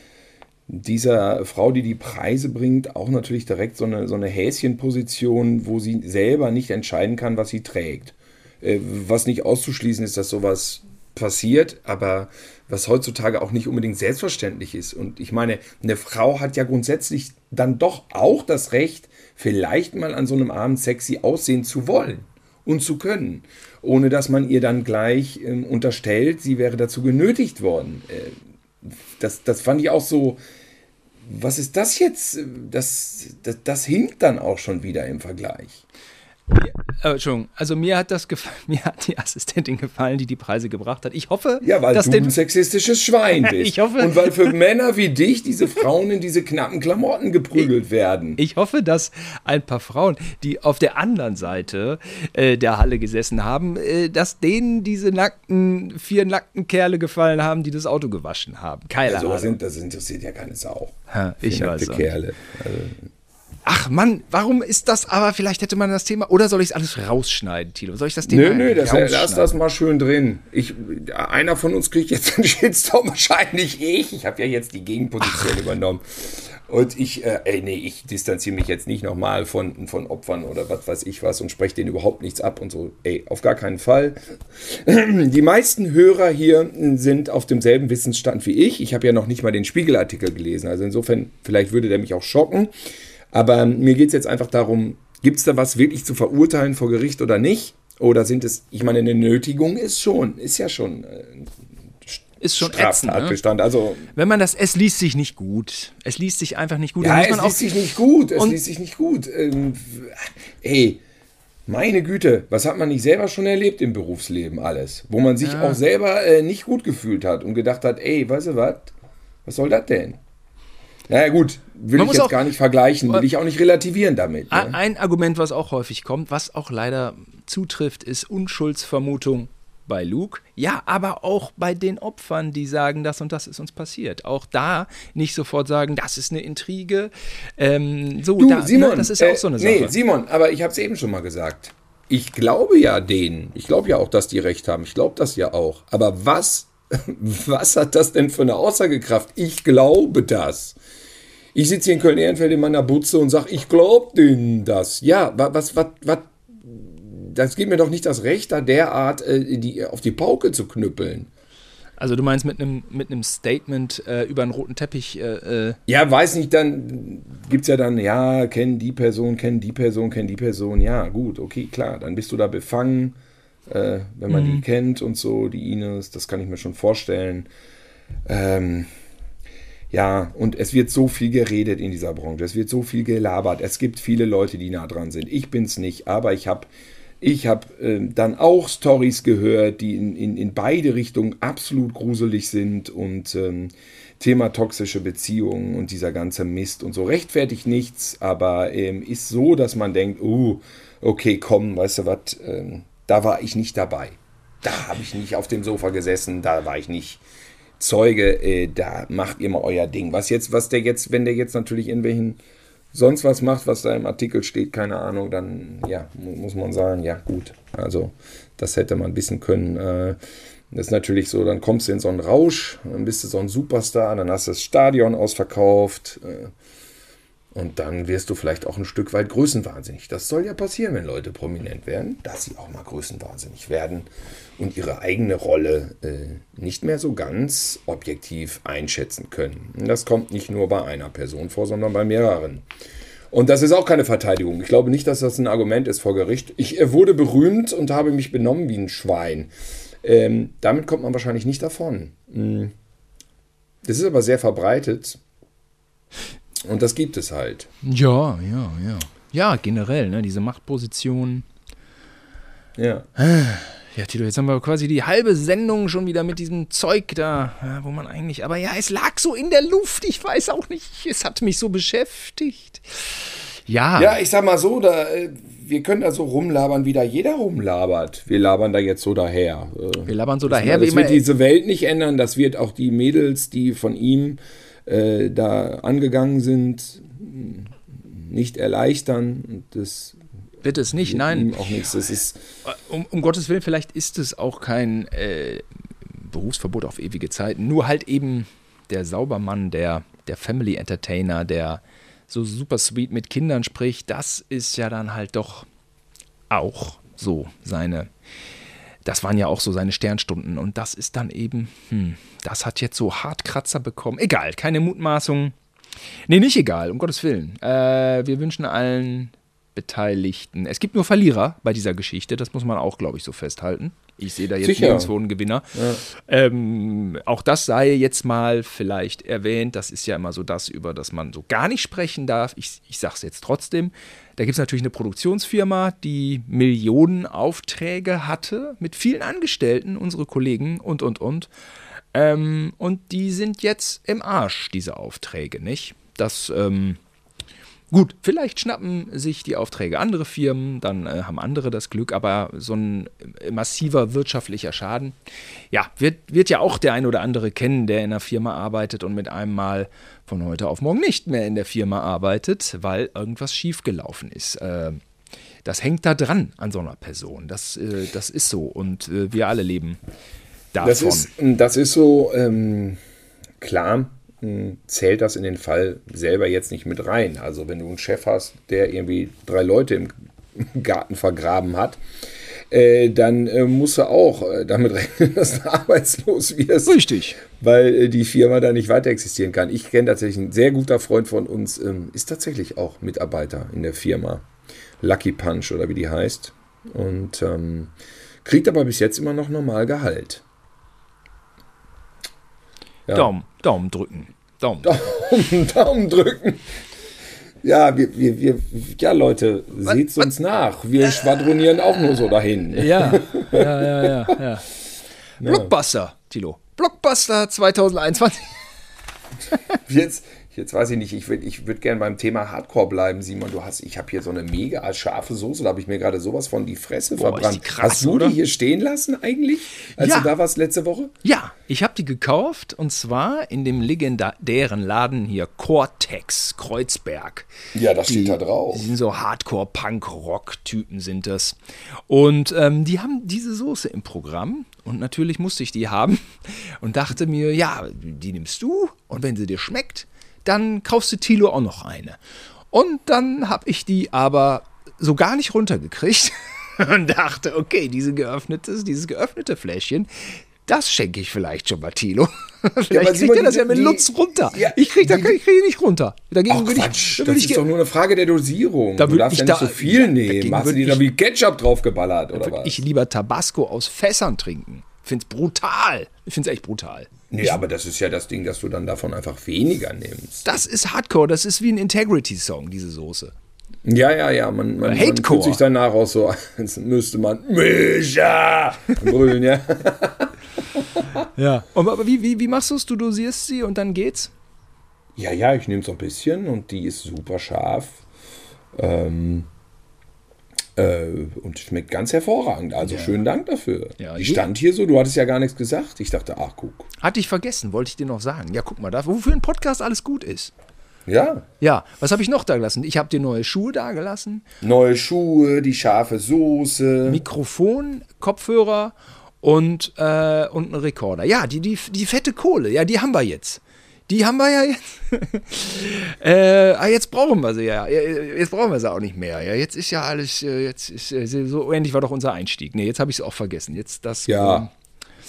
dieser Frau, die die Preise bringt, auch natürlich direkt so eine, so eine Häschenposition, wo sie selber nicht entscheiden kann, was sie trägt. Äh, was nicht auszuschließen ist, dass sowas passiert, aber was heutzutage auch nicht unbedingt selbstverständlich ist. Und ich meine, eine Frau hat ja grundsätzlich dann doch auch das Recht, vielleicht mal an so einem Abend sexy aussehen zu wollen und zu können, ohne dass man ihr dann gleich ähm, unterstellt, sie wäre dazu genötigt worden. Äh, das, das fand ich auch so, was ist das jetzt? Das, das, das hinkt dann auch schon wieder im Vergleich. Äh, Entschuldigung, also mir hat das mir hat die Assistentin gefallen, die die Preise gebracht hat. Ich hoffe, ja, weil dass du ein sexistisches Schwein bist. ich hoffe, und weil für Männer wie dich diese Frauen in diese knappen Klamotten geprügelt ich, werden. Ich hoffe, dass ein paar Frauen, die auf der anderen Seite äh, der Halle gesessen haben, äh, dass denen diese nackten vier nackten Kerle gefallen haben, die das Auto gewaschen haben. Keine ja, Ahnung. Sind, das interessiert ja keine Sau. Ha, ich weiß. Kerle. Also, Ach Mann, warum ist das aber, vielleicht hätte man das Thema, oder soll ich es alles rausschneiden, Tilo? Soll ich das Thema Nö, nö, das, lass das mal schön drin. Ich, einer von uns kriegt jetzt einen Shitstorm, wahrscheinlich ich. Ich habe ja jetzt die Gegenposition Ach. übernommen. Und ich, äh, ey, nee, ich distanziere mich jetzt nicht nochmal von, von Opfern oder was weiß ich was und spreche denen überhaupt nichts ab und so. Ey, auf gar keinen Fall. Die meisten Hörer hier sind auf demselben Wissensstand wie ich. Ich habe ja noch nicht mal den Spiegelartikel gelesen. Also insofern, vielleicht würde der mich auch schocken. Aber mir geht es jetzt einfach darum, gibt es da was wirklich zu verurteilen vor Gericht oder nicht? Oder sind es, ich meine, eine Nötigung ist schon, ist ja schon äh, ist schon Straftatbestand. Ne? Also wenn man das, es liest sich nicht gut. Es liest sich einfach nicht gut. Ja, es liest sich nicht gut. Es liest sich nicht gut. Ähm, ey, meine Güte, was hat man nicht selber schon erlebt im Berufsleben alles, wo man sich ja. auch selber äh, nicht gut gefühlt hat und gedacht hat, ey, weißt du was? Was soll das denn? Naja gut, will Man ich jetzt auch, gar nicht vergleichen, will ich auch nicht relativieren damit. Ne? Ein Argument, was auch häufig kommt, was auch leider zutrifft, ist Unschuldsvermutung bei Luke. Ja, aber auch bei den Opfern, die sagen, das und das ist uns passiert. Auch da nicht sofort sagen, das ist eine Intrige. Ähm, so, du, da, Simon, ne, das ist äh, auch so eine Sache. Nee, Simon, aber ich habe es eben schon mal gesagt. Ich glaube ja denen. Ich glaube ja auch, dass die recht haben. Ich glaube das ja auch. Aber was, was hat das denn für eine Aussagekraft? Ich glaube das. Ich sitze hier in Köln-Ehrenfeld in meiner Butze und sage, ich glaube denen das. Ja, was, was, was, das gibt mir doch nicht das Recht, da derart äh, die, auf die Pauke zu knüppeln. Also du meinst mit einem mit Statement äh, über einen roten Teppich? Äh, äh ja, weiß nicht, dann gibt es ja dann, ja, kennen die Person, kennen die Person, kennen die Person. Ja, gut, okay, klar, dann bist du da befangen, äh, wenn man mhm. die kennt und so, die Ines, das kann ich mir schon vorstellen. Ähm, ja, und es wird so viel geredet in dieser Branche, es wird so viel gelabert. Es gibt viele Leute, die nah dran sind. Ich bin es nicht, aber ich habe ich hab, äh, dann auch Stories gehört, die in, in, in beide Richtungen absolut gruselig sind und ähm, Thema toxische Beziehungen und dieser ganze Mist und so rechtfertigt nichts, aber ähm, ist so, dass man denkt, uh, okay, komm, weißt du was, ähm, da war ich nicht dabei. Da habe ich nicht auf dem Sofa gesessen, da war ich nicht Zeuge, äh, da macht ihr mal euer Ding. Was jetzt, was der jetzt, wenn der jetzt natürlich in welchen sonst was macht, was da im Artikel steht, keine Ahnung, dann ja, muss man sagen, ja, gut. Also, das hätte man wissen können. Äh, das ist natürlich so, dann kommst du in so einen Rausch, dann bist du so ein Superstar, dann hast du das Stadion ausverkauft. Äh, und dann wirst du vielleicht auch ein Stück weit größenwahnsinnig. Das soll ja passieren, wenn Leute prominent werden, dass sie auch mal größenwahnsinnig werden und ihre eigene Rolle äh, nicht mehr so ganz objektiv einschätzen können. Das kommt nicht nur bei einer Person vor, sondern bei mehreren. Und das ist auch keine Verteidigung. Ich glaube nicht, dass das ein Argument ist vor Gericht. Ich äh, wurde berühmt und habe mich benommen wie ein Schwein. Ähm, damit kommt man wahrscheinlich nicht davon. Hm. Das ist aber sehr verbreitet. Und das gibt es halt. Ja, ja, ja. Ja, generell, ne, diese Machtposition. Ja. Ja, Tito, jetzt haben wir quasi die halbe Sendung schon wieder mit diesem Zeug da, ja, wo man eigentlich, aber ja, es lag so in der Luft, ich weiß auch nicht, es hat mich so beschäftigt. Ja. Ja, ich sag mal so, da, äh, wir können da so rumlabern, wie da jeder rumlabert. Wir labern da jetzt so daher. Wir labern so daher. Das wird diese Welt nicht ändern, das wird auch die Mädels, die von ihm äh, da angegangen sind, nicht erleichtern. Und das wird es nicht, nein. Auch nichts. Das ist um, um, Gottes Willen, vielleicht ist es auch kein äh, Berufsverbot auf ewige Zeiten. Nur halt eben der Saubermann, der, der Family Entertainer, der so super sweet mit Kindern spricht, das ist ja dann halt doch auch so seine das waren ja auch so seine Sternstunden. Und das ist dann eben, hm, das hat jetzt so Hartkratzer bekommen. Egal, keine Mutmaßung. Nee, nicht egal, um Gottes Willen. Äh, wir wünschen allen Beteiligten. Es gibt nur Verlierer bei dieser Geschichte, das muss man auch, glaube ich, so festhalten. Ich sehe da jetzt Sicher. nirgendwo einen Gewinner. Ähm, auch das sei jetzt mal vielleicht erwähnt. Das ist ja immer so das, über das man so gar nicht sprechen darf. Ich, ich sage es jetzt trotzdem. Da gibt es natürlich eine Produktionsfirma, die Millionen Aufträge hatte mit vielen Angestellten, unsere Kollegen und, und, und. Ähm, und die sind jetzt im Arsch, diese Aufträge, nicht? Das, ähm, Gut, vielleicht schnappen sich die Aufträge andere Firmen, dann äh, haben andere das Glück, aber so ein äh, massiver wirtschaftlicher Schaden, ja, wird, wird ja auch der ein oder andere kennen, der in einer Firma arbeitet und mit einem Mal von heute auf morgen nicht mehr in der Firma arbeitet, weil irgendwas schiefgelaufen ist. Äh, das hängt da dran an so einer Person. Das, äh, das ist so und äh, wir alle leben davon. Das ist, das ist so, ähm, klar, mh, zählt das in den Fall selber jetzt nicht mit rein. Also wenn du einen Chef hast, der irgendwie drei Leute im Garten vergraben hat, äh, dann äh, musst du auch äh, damit rechnen, dass du arbeitslos wirst. Richtig. Weil die Firma da nicht weiter existieren kann. Ich kenne tatsächlich einen sehr guter Freund von uns, ähm, ist tatsächlich auch Mitarbeiter in der Firma. Lucky Punch oder wie die heißt. Und ähm, kriegt aber bis jetzt immer noch normal Gehalt. Ja. Daumen, Daumen drücken. Daumen. Daumen, Daumen drücken. Ja, wir, wir, wir, ja, Leute, seht's uns nach. Wir schwadronieren auch nur so dahin. Ja, ja, ja, ja. ja. Blockbuster, Tilo. Blockbuster 2021. Jetzt, jetzt weiß ich nicht, ich würde ich würd gerne beim Thema Hardcore bleiben, Simon. Du hast, ich habe hier so eine mega scharfe Soße, da habe ich mir gerade sowas von die Fresse Boah, verbrannt. die krass, hast du oder? die hier stehen lassen eigentlich, als Ja. du da warst letzte Woche? Ja, ich habe die gekauft und zwar in dem legendären Laden hier Cortex Kreuzberg. Ja, das steht da drauf. Die sind so Hardcore-Punk-Rock-Typen sind das. Und ähm, die haben diese Soße im Programm und natürlich musste ich die haben und dachte mir, ja, die nimmst du und wenn sie dir schmeckt, dann kaufst du Tilo auch noch eine. Und dann habe ich die aber so gar nicht runtergekriegt und dachte, okay, diese geöffnetes, dieses geöffnete Fläschchen, das schenke ich vielleicht schon mal Tilo. vielleicht aber kriegt er das die- ja mit Lutz runter. Ja, ich kriege da die- krieg ich nicht runter. Dagegen Ach würde Quatsch, ich, das würde ich ist doch nur eine Frage der Dosierung. Da du würd darfst ich ja nicht da- so viel ja, nehmen. Hast du dir da wie Ketchup draufgeballert oder würde was? ich lieber Tabasco aus Fässern trinken. Ich finde es brutal. Ich finde es echt brutal. Nee, aber das ist ja das Ding, dass du dann davon einfach weniger nimmst. Das ist Hardcore, das ist wie ein Integrity-Song, diese Soße. Ja, ja, ja, man, man, man fühlt sich danach auch so, als müsste man Mischa brüllen, ja. Ja. Und, aber wie, wie, wie machst du es? Du dosierst sie und dann geht's? Ja, ja, ich nehme so ein bisschen und die ist super scharf. Ähm, äh, und schmeckt ganz hervorragend. Also schönen Dank dafür. Ja, je- stand hier so, du hattest ja gar nichts gesagt. Ich dachte, ach, guck. Hatte ich vergessen, wollte ich dir noch sagen. Ja, guck mal, da, wofür ein Podcast alles gut ist. Ja, Ja, was habe ich noch da gelassen? Ich habe dir neue Schuhe da gelassen, neue Schuhe, die scharfe Soße. Mikrofon, Kopfhörer und, äh, und einen Rekorder. Ja, die, die, die fette Kohle, ja, die haben wir jetzt. Die haben wir ja jetzt. äh, ah, jetzt brauchen wir sie ja. Jetzt brauchen wir sie auch nicht mehr. Ja, jetzt ist ja alles, äh, jetzt ist äh, so ähnlich war doch unser Einstieg. Nee, jetzt habe ich es auch vergessen. Jetzt das. Ja. ähm,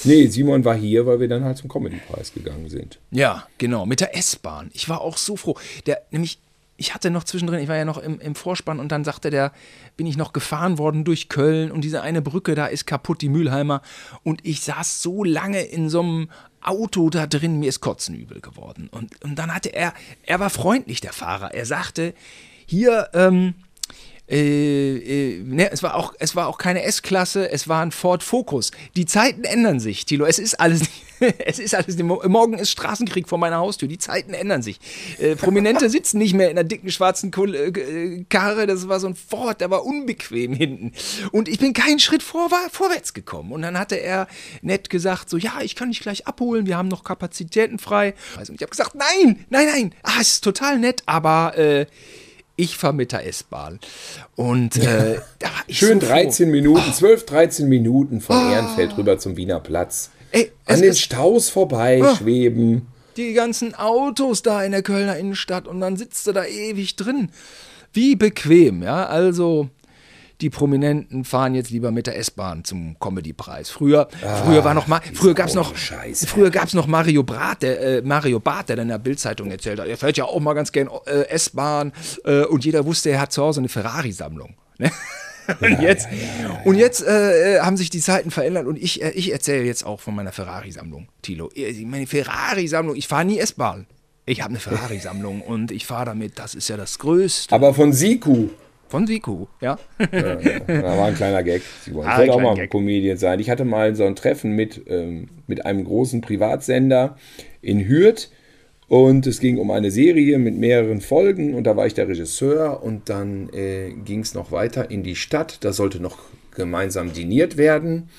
Nee, Simon war hier, weil wir dann halt zum Comedy-Preis gegangen sind. Ja, genau, mit der S-Bahn. Ich war auch so froh. Der, nämlich, ich hatte noch zwischendrin, ich war ja noch im, im Vorspann und dann sagte der, bin ich noch gefahren worden durch Köln und diese eine Brücke da ist kaputt, die Mülheimer. Und ich saß so lange in so einem Auto da drin, mir ist Kotzen übel geworden. Und, und dann hatte er, er war freundlich, der Fahrer. Er sagte, hier, ähm, äh, äh, ne, es war auch, es war auch keine S-Klasse, es war ein Ford Focus. Die Zeiten ändern sich, Tilo. Es ist alles, es ist alles. Morgen ist Straßenkrieg vor meiner Haustür. Die Zeiten ändern sich. Äh, Prominente sitzen nicht mehr in einer dicken schwarzen Kul- äh, Karre. Das war so ein Ford, der war unbequem hinten. Und ich bin keinen Schritt vor, vorwärts gekommen. Und dann hatte er nett gesagt, so ja, ich kann dich gleich abholen. Wir haben noch Kapazitäten frei. Also, und ich habe gesagt, nein, nein, nein. Ah, es ist total nett, aber äh, ich fahre mit der S-Bahn. Und äh, Schön so froh. 13 Minuten, 12, 13 Minuten von Ehrenfeld rüber zum Wiener Platz. Ey, An den Staus vorbei Ah. Die ganzen Autos da in der Kölner Innenstadt und dann sitzt du da ewig drin. Wie bequem, ja. Also, die Prominenten fahren jetzt lieber mit der S-Bahn zum Comedy-Preis. Früher, früher war noch mal, früher gab's noch, Scheiße. früher gab's noch Mario Barth, der, äh, Mario Barth, der dann in der Bildzeitung erzählt hat, er fährt ja auch mal ganz gern äh, S-Bahn äh, und jeder wusste, er hat zu Hause eine Ferrari-Sammlung. Ne? Und jetzt, und jetzt äh, haben sich die Zeiten verändert und ich, äh, ich erzähle jetzt auch von meiner Ferrari-Sammlung, Tilo. Äh, Meine Ferrari-Sammlung, ich fahre nie S-Bahn. Ich habe eine Ferrari-Sammlung und ich fahre damit, das ist ja das Größte. Aber von Siku. Von Siku, ja. Da war ein kleiner Gag. Ich wollte Ah, auch mal Gag. Comedian sein. Ich hatte mal so ein Treffen mit, ähm, mit einem großen Privatsender in Hürth. Und es ging um eine Serie mit mehreren Folgen. Und da war ich der Regisseur. Und dann äh, ging es noch weiter in die Stadt. Da sollte noch gemeinsam diniert werden.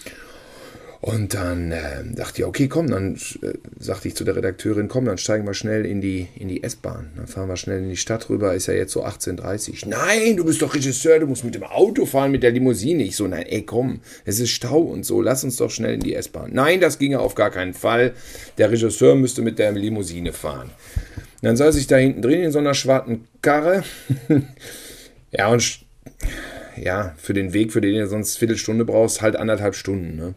Und dann äh, dachte ich, okay, komm, dann äh, sagte ich zu der Redakteurin, komm, dann steigen wir schnell in die, in die S-Bahn. Dann fahren wir schnell in die Stadt rüber, ist ja jetzt so 18.30 Nein, du bist doch Regisseur, du musst mit dem Auto fahren, mit der Limousine. Ich so, nein, ey, komm, es ist Stau und so, lass uns doch schnell in die S-Bahn. Nein, das ginge auf gar keinen Fall. Der Regisseur müsste mit der Limousine fahren. Und dann saß ich da hinten drin in so einer schwarzen Karre. ja, und ja, für den Weg, für den du sonst Viertelstunde brauchst, halt anderthalb Stunden, ne?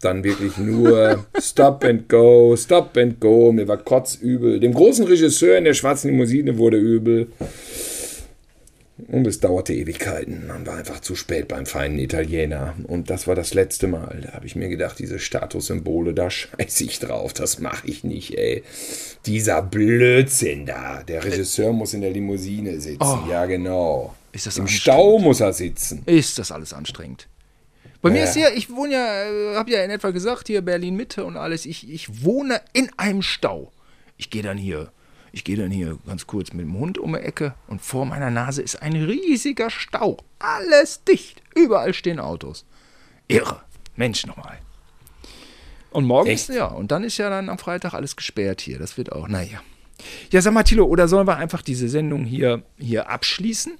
Dann wirklich nur Stop and Go, Stop and Go. Mir war kotzübel. Dem großen Regisseur in der schwarzen Limousine wurde übel. Und es dauerte Ewigkeiten. Man war einfach zu spät beim feinen Italiener. Und das war das letzte Mal. Da habe ich mir gedacht, diese Statussymbole, da scheiße ich drauf. Das mache ich nicht, ey. Dieser Blödsinn da. Der Regisseur muss in der Limousine sitzen. Ja, genau. Ist das Im? Stau muss er sitzen. Ist das alles anstrengend. Bei mir Ja. ist hier, ich wohne ja, äh, habe ja in etwa gesagt, hier Berlin Mitte und alles. Ich, ich wohne in einem Stau. Ich gehe dann hier, ich gehe dann hier ganz kurz mit dem Hund um die Ecke und vor meiner Nase ist ein riesiger Stau. Alles dicht. Überall stehen Autos. Irre. Mensch nochmal. Und morgen Echt? ja, und dann ist ja dann am Freitag alles gesperrt hier. Das wird auch, naja. Ja, sag mal, Thilo, oder sollen wir einfach diese Sendung hier, hier abschließen?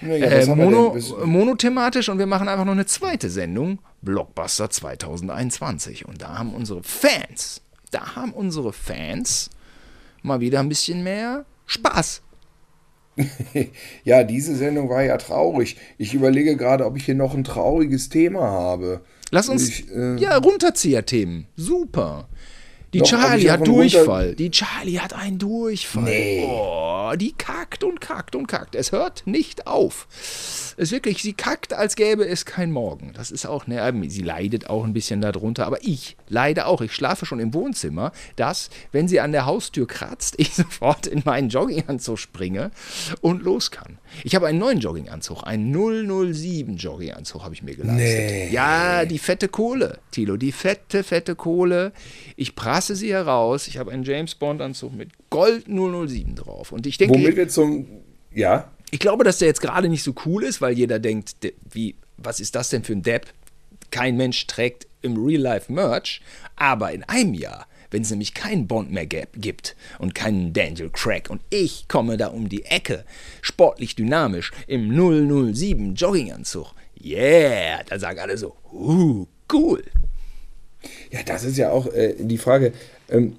Naja, Äh, mono, monothematisch und wir machen einfach noch eine zweite Sendung, Blockbuster 2021. Und da haben unsere Fans, da haben unsere Fans mal wieder ein bisschen mehr Spaß. Ja, diese Sendung war ja traurig. Ich überlege gerade, ob ich hier noch ein trauriges Thema habe. Lass uns, Ich, äh, ja, Runterzieher-Themen. Super. Die Noch, ob Charlie hat runter- Durchfall. Die Charlie hat einen Durchfall. Nee. Oh, die kackt und kackt und kackt. Es hört nicht auf. Es ist wirklich, sie kackt, als gäbe es kein Morgen. Das ist auch, ne, ähm, sie leidet auch ein bisschen darunter. Aber ich leide auch. Ich schlafe schon im Wohnzimmer, dass, wenn sie an der Haustür kratzt, ich sofort in meinen Jogginganzug springe und los kann. Ich habe einen neuen Jogginganzug, einen 007 Jogginganzug habe ich mir geleistet. Nee. Ja, die fette Kohle, Tilo, die fette, fette Kohle. Ich prasse sie heraus. Ich habe einen James Bond Anzug mit Gold 007 drauf. Und ich denke, Womit wir zum. Ja, ich glaube, dass der jetzt gerade nicht so cool ist, weil jeder denkt, de- wie, was ist das denn für ein Depp? Kein Mensch trägt im Real Life Merch, aber in einem Jahr, wenn es nämlich keinen Bond mehr gibt und keinen Daniel Craig und ich komme da um die Ecke, sportlich dynamisch, im 007 Jogginganzug, yeah, da sagen alle so, uh, cool. ja, das ist ja auch äh, die Frage. Ähm,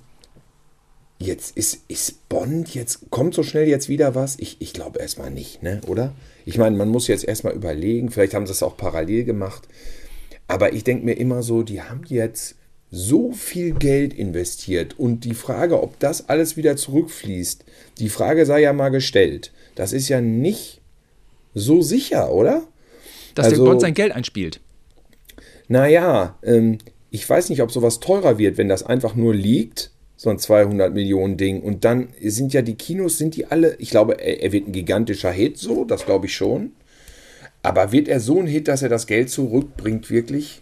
jetzt ist, ist Bond jetzt. Kommt so schnell jetzt wieder was? Ich, ich glaube erstmal nicht, ne? Oder? Ich meine, man muss jetzt erstmal überlegen. Vielleicht haben sie es auch parallel gemacht. Aber ich denke mir immer so, die haben jetzt so viel Geld investiert und die Frage, ob das alles wieder zurückfließt, die Frage sei ja mal gestellt. Das ist ja nicht so sicher, oder? Dass Also- der Bond sein Geld einspielt. Naja, ähm, ich weiß nicht, ob sowas teurer wird, wenn das einfach nur liegt, so ein 200 Millionen Ding. Und dann sind ja die Kinos, sind die alle, ich glaube, er, er wird ein gigantischer Hit, so, das glaube ich schon. Aber wird er so ein Hit, dass er das Geld zurückbringt, wirklich?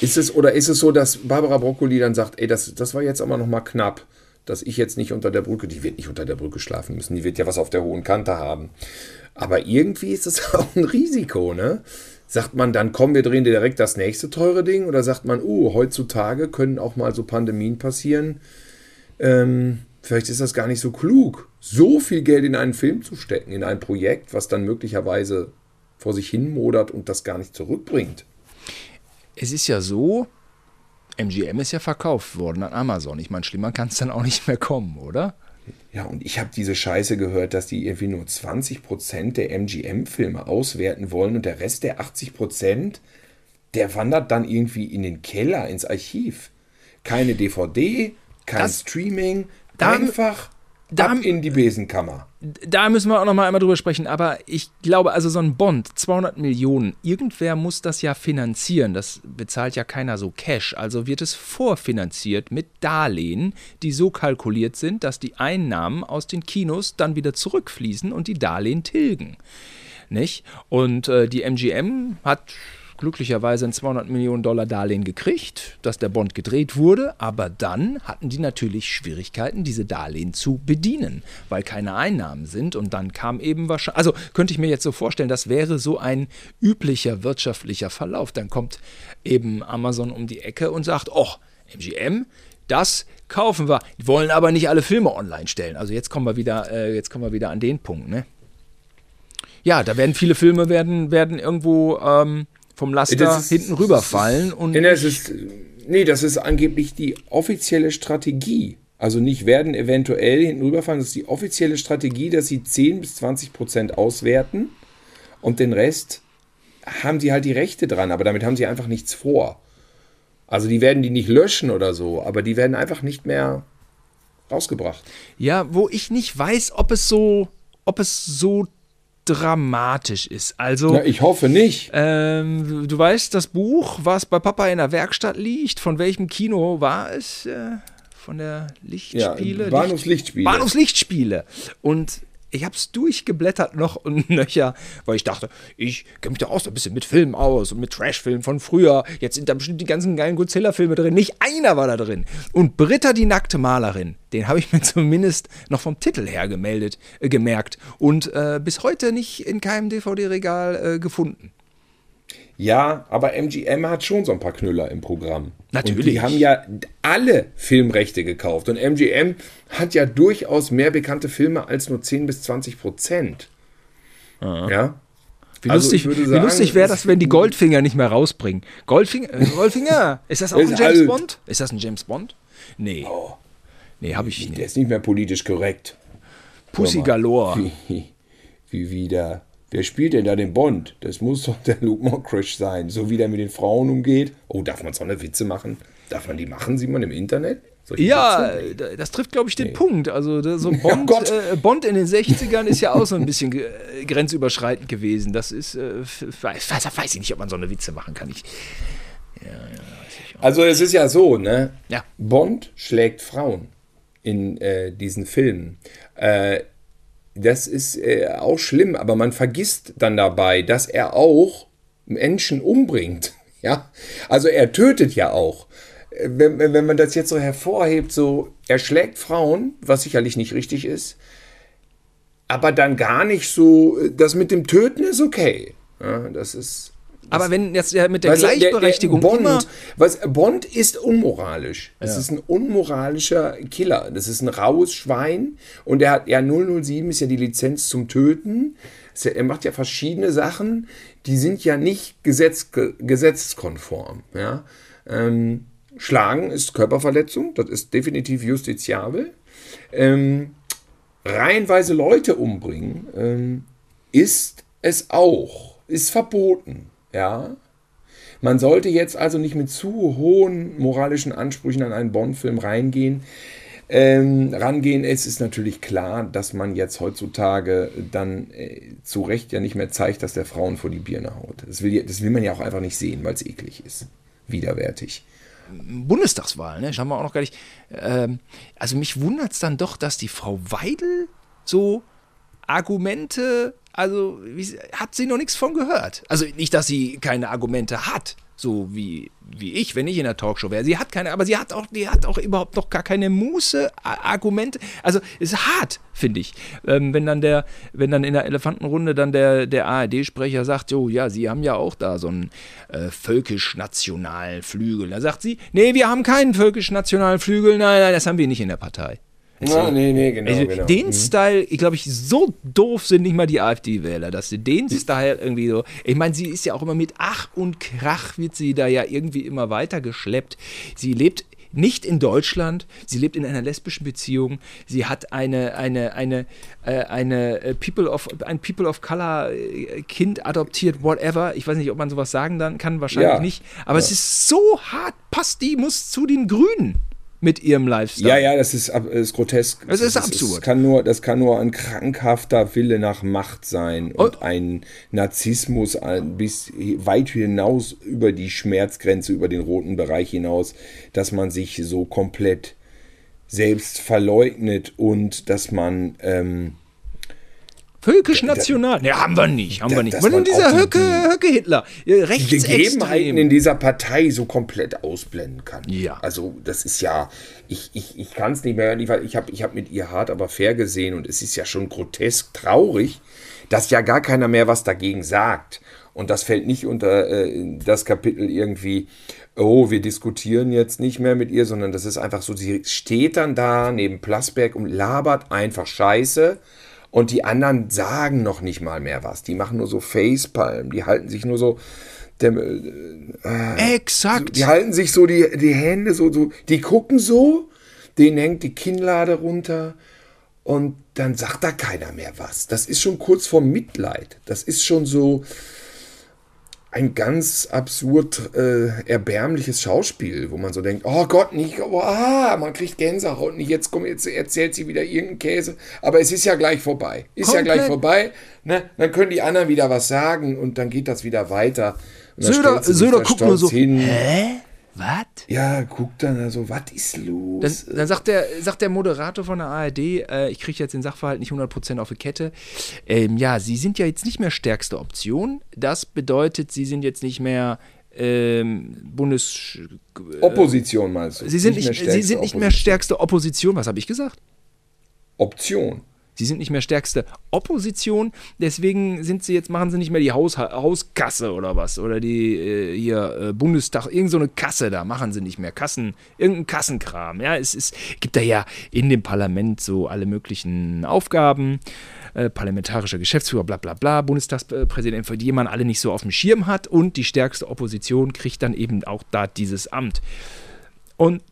Ist es, oder ist es so, dass Barbara Broccoli dann sagt, ey, das, das war jetzt aber noch mal knapp, dass ich jetzt nicht unter der Brücke, die wird nicht unter der Brücke schlafen müssen, die wird ja was auf der hohen Kante haben. Aber irgendwie ist es auch ein Risiko, ne? Sagt man dann, komm, wir drehen dir direkt das nächste teure Ding? Oder sagt man, uh, heutzutage können auch mal so Pandemien passieren. Ähm, vielleicht ist das gar nicht so klug, so viel Geld in einen Film zu stecken, in ein Projekt, was dann möglicherweise vor sich hin modert und das gar nicht zurückbringt. Es ist ja so, MGM ist ja verkauft worden an Amazon. Ich meine, schlimmer kann es dann auch nicht mehr kommen, oder? Ja, und ich habe diese Scheiße gehört, dass die irgendwie nur 20% der MGM-Filme auswerten wollen und der Rest der 80%, der wandert dann irgendwie in den Keller, ins Archiv. Keine DVD, kein Das- Streaming, Da- einfach da- ab in die Besenkammer. Da müssen wir auch noch mal einmal drüber sprechen, aber ich glaube, also so ein Bond, 200 Millionen, irgendwer muss das ja finanzieren. Das bezahlt ja keiner so Cash. Also wird es vorfinanziert mit Darlehen, die so kalkuliert sind, dass die Einnahmen aus den Kinos dann wieder zurückfließen und die Darlehen tilgen. Nicht? Und äh, die MGM hat glücklicherweise ein 200 Millionen Dollar Darlehen gekriegt, dass der Bond gedreht wurde, aber dann hatten die natürlich Schwierigkeiten, diese Darlehen zu bedienen, weil keine Einnahmen sind und dann kam eben wahrscheinlich, also könnte ich mir jetzt so vorstellen, das wäre so ein üblicher wirtschaftlicher Verlauf. Dann kommt eben Amazon um die Ecke und sagt, oh, MGM, das kaufen wir. Die wollen aber nicht alle Filme online stellen. Also jetzt kommen wir wieder, äh, jetzt kommen wir wieder an den Punkt, ne? Ja, da werden viele Filme werden, werden irgendwo ähm, vom Laster ist- hinten rüberfallen und Nee, das ist, nee, das ist angeblich die offizielle Strategie. Also nicht werden eventuell hinten rüberfallen, das ist die offizielle Strategie, dass sie 10 bis 20 Prozent auswerten und den Rest haben sie halt die Rechte dran, aber damit haben sie einfach nichts vor. Also die werden die nicht löschen oder so, aber die werden einfach nicht mehr rausgebracht. ja, wo ich nicht weiß, ob es so, ob es so dramatisch ist. Also Na, ich hoffe nicht. ähm, du weißt, das Buch, was bei Papa in der Werkstatt liegt, von welchem Kino war es? Äh, von der Lichtspiele? Ja, Bahnhofslichtspiele. Bahnhofslichtspiele. Und ich habe es durchgeblättert noch und nöcher, weil ich dachte, ich kenne mich da auch so ein bisschen mit Filmen aus und mit Trashfilmen von früher. Jetzt sind da bestimmt die ganzen geilen Godzilla-Filme drin. Nicht einer war da drin. Und Britta, die nackte Malerin, den habe ich mir zumindest noch vom Titel her gemeldet, äh, gemerkt. Und äh, bis heute nicht in keinem DVD-Regal äh, gefunden. Ja, aber MGM hat schon so ein paar Knüller im Programm. Natürlich. Und die haben ja alle Filmrechte gekauft. Und MGM hat ja durchaus mehr bekannte Filme als nur 10 bis 20 Prozent. Ja. Wie Also lustig, wie sagen, lustig wäre das, wenn die Goldfinger nicht mehr rausbringen. Goldfinger? Äh, Goldfinger? Ist das auch Ist ein James alt. Bond? Ist das ein James Bond? Nee. Oh, Nee, habe ich der nicht. ist nicht mehr politisch korrekt. Pussy. Galore. Wie, wie wieder. Wer spielt denn da den Bond? Das muss doch der Luke Mockridge sein. So wie der mit den Frauen umgeht. Oh, darf man so eine Witze machen? Darf man die machen, Simon, im Internet? Solche Ja, Witze? da- das trifft, glaube ich, den Punkt. Also so Bond, Gott. äh, Bond in den 60ern ist ja auch so ein bisschen äh, grenzüberschreitend gewesen. Das ist, äh, weiß, weiß, ich nicht, ob man so eine Witze machen kann. Ich, Also es ist ja so, ne? Ja. Bond schlägt Frauen in äh, diesen Filmen. Äh, das ist äh, auch schlimm, aber man vergisst dann dabei, dass er auch Menschen umbringt. Ja, also er tötet ja auch. Äh, Wenn, wenn man das jetzt so hervorhebt, so er schlägt Frauen, was sicherlich nicht richtig ist, aber dann gar nicht so, äh, das mit dem Töten ist okay. Ja, das ist aber wenn jetzt ja mit der Gleichberechtigung der, der. Bond, was, Bond ist unmoralisch. Es ist ein unmoralischer Killer. Das ist ein raues Schwein. Und er hat, ja, 007 ist ja die Lizenz zum Töten. Es- Er macht ja verschiedene Sachen, die sind ja nicht gesetz, ge, gesetzeskonform. Ja? Ähm, Schlagen ist Körperverletzung, das ist definitiv justiziabel. Ähm, reihenweise Leute umbringen ähm, ist es auch, ist verboten. Ja, man sollte jetzt also nicht mit zu hohen moralischen Ansprüchen an einen Bond-Film reingehen. Ähm, rangehen. Es ist natürlich klar, dass man jetzt heutzutage dann äh, zu Recht ja nicht mehr zeigt, dass der Frauen vor die Birne haut. Das will, das will man ja auch einfach nicht sehen, weil es eklig ist. Widerwärtig. Bundestagswahl, ne? Das haben wir auch noch gar nicht. Ähm, also mich wundert es dann doch, dass die Frau Weidel so Argumente, also wie, hat sie noch nichts von gehört. Also nicht, dass sie keine Argumente hat, so wie, wie ich, wenn ich in der Talkshow wäre. Sie hat keine, aber sie hat auch, die hat auch überhaupt noch gar keine Muße, Argumente. Also ist hart, finde ich. Ähm, wenn dann der, wenn dann in der Elefantenrunde dann der, der ARD-Sprecher sagt, jo, ja, sie haben ja auch da so einen äh, völkisch-nationalen Flügel. Da sagt sie, nee, wir haben keinen völkisch-nationalen Flügel, nein, nein, das haben wir nicht in der Partei. Ja, nee, nee, genau. Also genau. den Style, ich glaube, ich, so doof sind nicht mal die AfD-Wähler, dass sie den Style irgendwie so. Ich meine, sie ist ja auch immer mit Ach und Krach, wird sie da ja irgendwie immer weiter geschleppt. Sie lebt nicht in Deutschland. Sie lebt in einer lesbischen Beziehung. Sie hat eine, eine, eine, äh, eine äh, People of, ein People of Color äh, Kind adoptiert, whatever. Ich weiß nicht, ob man sowas sagen dann kann, wahrscheinlich ja. nicht. Aber ja. es ist so hart, passt die muss zu den Grünen mit ihrem Lifestyle. Ja, ja, das ist, ist grotesk. Das ist das absurd. Ist, kann nur, das kann nur ein krankhafter Wille nach Macht sein und oh. ein Narzissmus bis weit hinaus über die Schmerzgrenze, über den roten Bereich hinaus, dass man sich so komplett selbst verleugnet und dass man ähm, Völkisch national. Ne, haben wir nicht, haben da, wir nicht. Und dieser Höcke, Höcke Hitler, die Gegebenheiten in dieser Partei so komplett ausblenden kann. Ja. Also das ist ja, ich, ich, ich kann es nicht mehr hören. Ich habe ich hab mit ihr hart, aber fair gesehen und es ist ja schon grotesk traurig, dass ja gar keiner mehr was dagegen sagt. Und das fällt nicht unter äh, das Kapitel irgendwie, oh, wir diskutieren jetzt nicht mehr mit ihr, sondern das ist einfach so, sie steht dann da neben Plasberg und labert einfach Scheiße und die anderen sagen noch nicht mal mehr was. Die machen nur so Facepalm. Die halten sich nur so. Der, äh, Exakt. Die halten sich so die, die Hände so, so. Die gucken so. Denen hängt die Kinnlade runter. Und dann sagt da keiner mehr was. Das ist schon kurz vor Mitleid. Das ist schon so ein ganz absurd äh, erbärmliches Schauspiel, wo man so denkt, oh Gott, nicht, oh, ah, man kriegt Gänsehaut nicht, jetzt komm, jetzt erzählt sie wieder irgendeinen Käse, aber es ist ja gleich vorbei. Ist Komplett. ja gleich vorbei, ne? Dann können die anderen wieder was sagen und dann geht das wieder weiter. Söder, Söder guckt nur so, hin. hä? Was? Ja, guckt dann also, was ist los? Dann, dann, sagt, der, sagt der Moderator von der ARD, äh, ich kriege jetzt den Sachverhalt nicht 100% auf die Kette. Ähm, ja, Sie sind ja jetzt nicht mehr stärkste Option. Das bedeutet, Sie sind jetzt nicht mehr ähm, Bundes... Äh, Opposition meinst du? Sie sind nicht, nicht Sie sind nicht mehr stärkste Opposition. Was habe ich gesagt? Option. Sie sind nicht mehr stärkste Opposition, deswegen sind sie jetzt, machen sie nicht mehr die Haus, Hauskasse oder was. Oder die äh, hier äh, Bundestag, irgend so Kasse da, machen sie nicht mehr. Kassen, irgendein Kassenkram. Ja, es ist, gibt da ja in dem Parlament so alle möglichen Aufgaben. Äh, parlamentarischer Geschäftsführer, bla bla bla, Bundestagspräsident, für die man alle nicht so auf dem Schirm hat. Und die stärkste Opposition kriegt dann eben auch da dieses Amt. Und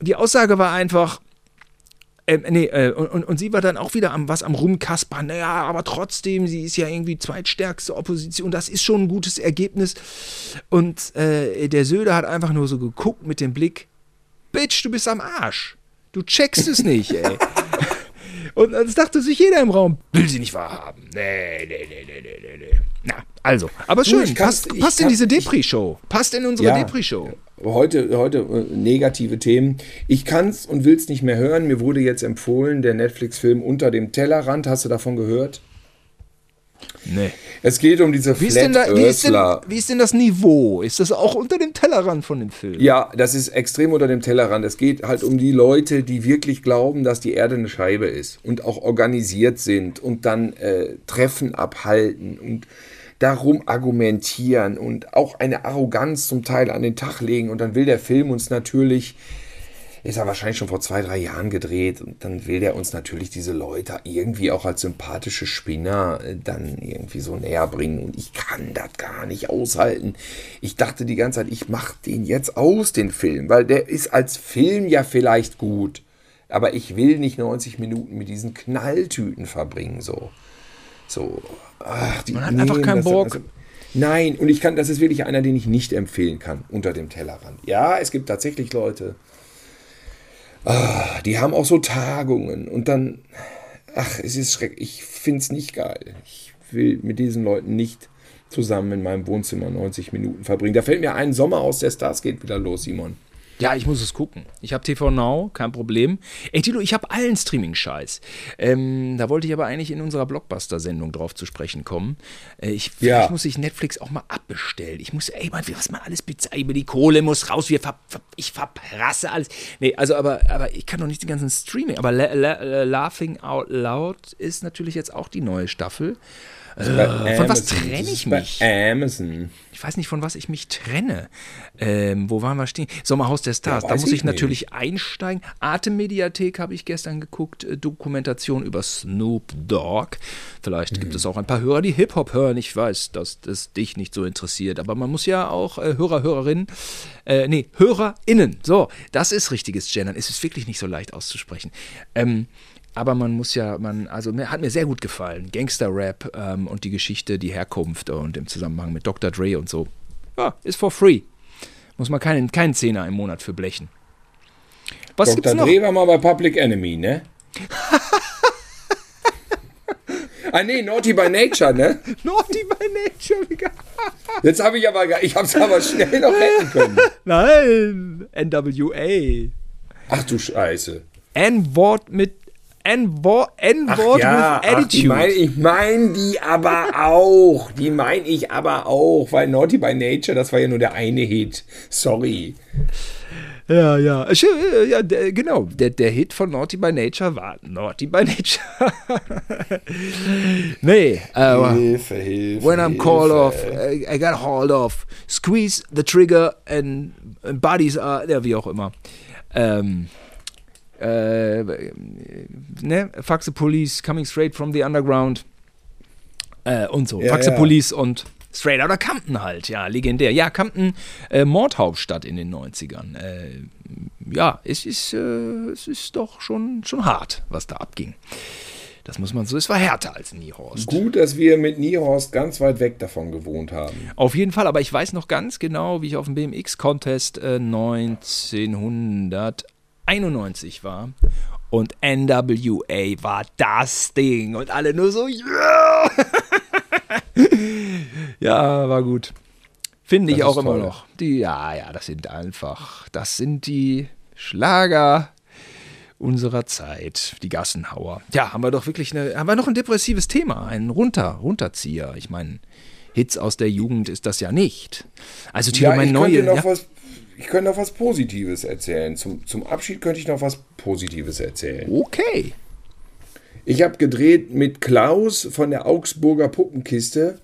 die Aussage war einfach, ähm, nee, äh, und, und, sie war dann auch wieder am was am Rumkaspern. Naja, aber trotzdem, sie ist ja irgendwie zweitstärkste Opposition. Das ist schon ein gutes Ergebnis. Und äh, der Söder hat einfach nur so geguckt mit dem Blick: Bitch, du bist am Arsch. Du checkst es nicht, ey. Und das dachte sich jeder im Raum, will sie nicht wahrhaben. Nee, nee, nee, nee, nee, nee. Na, also, aber schön, du, passt, passt in diese Depri-Show. Passt in unsere ja, Depri-Show. Heute, heute äh, negative Themen. Ich kann es und will es nicht mehr hören. Mir wurde jetzt empfohlen, der Netflix-Film Unter dem Tellerrand. Hast du davon gehört? Nee. Es geht um diese wie Flat da, wie, ist denn, wie ist denn das Niveau? Ist das auch unter dem Tellerrand von dem Film? Ja, das ist extrem unter dem Tellerrand. Es geht halt um die Leute, die wirklich glauben, dass die Erde eine Scheibe ist und auch organisiert sind und dann äh, Treffen abhalten und darum argumentieren und auch eine Arroganz zum Teil an den Tag legen. Und dann will der Film uns natürlich ist er wahrscheinlich schon vor zwei, drei Jahren gedreht und dann will der uns natürlich diese Leute irgendwie auch als sympathische Spinner äh, dann irgendwie so näher bringen und ich kann das gar nicht aushalten. Ich dachte die ganze Zeit, ich mache den jetzt aus, den Film, weil der ist als Film ja vielleicht gut, aber ich will nicht 90 Minuten mit diesen Knalltüten verbringen, so. So, ach, die, Man hat einfach keinen Bock. Also, Nein, und ich kann, das ist wirklich einer, den ich nicht empfehlen kann unter dem Tellerrand. Ja, es gibt tatsächlich Leute, Ah, die haben auch so Tagungen und dann, ach, es ist schrecklich. Ich finde es nicht geil. Ich will mit diesen Leuten nicht zusammen in meinem Wohnzimmer 90 Minuten verbringen. Da fällt mir ein Sommer aus der Stars geht wieder los, Simon. Ja, ich muss es gucken. Ich habe TV Now, kein Problem. Ey, Tilo, ich habe allen Streaming-Scheiß. Ähm, da wollte ich aber eigentlich in unserer Blockbuster-Sendung drauf zu sprechen kommen. Äh, ich, ja. Vielleicht muss ich Netflix auch mal abbestellen. Ich muss, ey, Mann, was man alles bezahlt. Die Kohle muss raus. Wir ver, ver, ich verprasse alles. Nee, also, aber, aber ich kann doch nicht den ganzen Streaming. Aber La La Laughing Out Loud ist natürlich jetzt auch die neue Staffel. Äh, von was trenne ich mich? Bei Amazon. Ich weiß nicht, von was ich mich trenne. Ähm, wo waren wir stehen? Sommerhaus der Stars. Ja, da muss ich ich natürlich einsteigen. Atemmediathek habe ich gestern geguckt. Äh, Dokumentation über Snoop Dogg. Vielleicht gibt es auch ein paar Hörer, die Hip-Hop hören. Ich weiß, dass das dich nicht so interessiert. Aber man muss ja auch äh, Hörer, Hörerinnen, äh, nee, HörerInnen. So, das ist richtiges Gendern. Es ist wirklich nicht so leicht auszusprechen. Ähm, aber man muss ja, man, also mir, hat mir sehr gut gefallen. Gangster-Rap ähm, und die Geschichte, die Herkunft und im Zusammenhang mit Dr. Dre und so. Ja, ist for free. Muss man keinen, keinen Zehner im Monat für blechen. Was Dr. Dre war mal bei Public Enemy, ne? ah nee, Naughty by Nature, ne? Naughty by Nature. Jetzt habe ich aber, ich habe es aber schnell noch retten können. Nein, NWA. Ach du Scheiße. N-Wort mit N-Wort ja, with ach, die Attitude. mein, ich meine die aber auch. Die meine ich aber auch, weil Naughty by Nature, das war ja nur der eine Hit. Sorry. Ja, ja. Äh, ja der, genau. Der, der Hit von Naughty by Nature war Naughty by Nature. nee, aber Hilfe, Hilfe. when I'm Hilfe. called off, I, got hauled off. Squeeze the trigger and, and bodies are, ja, wie auch immer. Ähm, äh, ne? Fuck the police, coming straight from the underground. Äh, und so. Ja, Fuck the ja. police und Straight Outta Compton halt, ja, legendär. Ja, Compton, äh, Mordhauptstadt in den 90ern. Äh, ja, es ist, äh, es ist doch schon, schon hart, was da abging. Das muss man so, es war härter als Niehorst. Gut, dass wir mit Niehorst ganz weit weg davon gewohnt haben. Auf jeden Fall, aber ich weiß noch ganz genau, wie ich auf dem BMX-Contest äh, 1991 war. Und NWA war das Ding. Und alle nur so, yeah! ja, war gut. Finde ich auch immer toll. noch. Die, ja, ja, das sind einfach, das sind die Schlager unserer Zeit, die Gassenhauer. Ja, haben wir doch wirklich eine, haben wir noch ein depressives Thema, einen Runter, Runterzieher. Ich meine, Hits aus der Jugend ist das ja nicht. Also Tilo, Ja, mein ich neue, könnte noch ja, was. Ich könnte noch was Positives erzählen. Zum, zum Abschied könnte ich noch was Positives erzählen. okay. Ich habe gedreht mit Klaus von der Augsburger Puppenkiste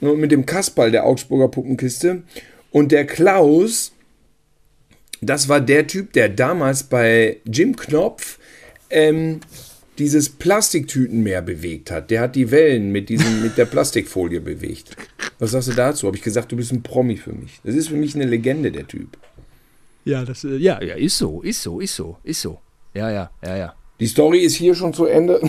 und mit dem Kasperl der Augsburger Puppenkiste. Und der Klaus, das war der Typ, der damals bei Jim Knopf ähm, dieses Plastiktütenmeer bewegt hat. Der hat die Wellen mit, diesem, mit der Plastikfolie bewegt. Was sagst du dazu? Habe ich gesagt, du bist ein Promi für mich. Das ist für mich eine Legende, der Typ. Ja, das, äh, ja, ja, ist so, ist so, ist so, ist so. Ja, ja, ja, ja. Die Story ist hier schon zu Ende.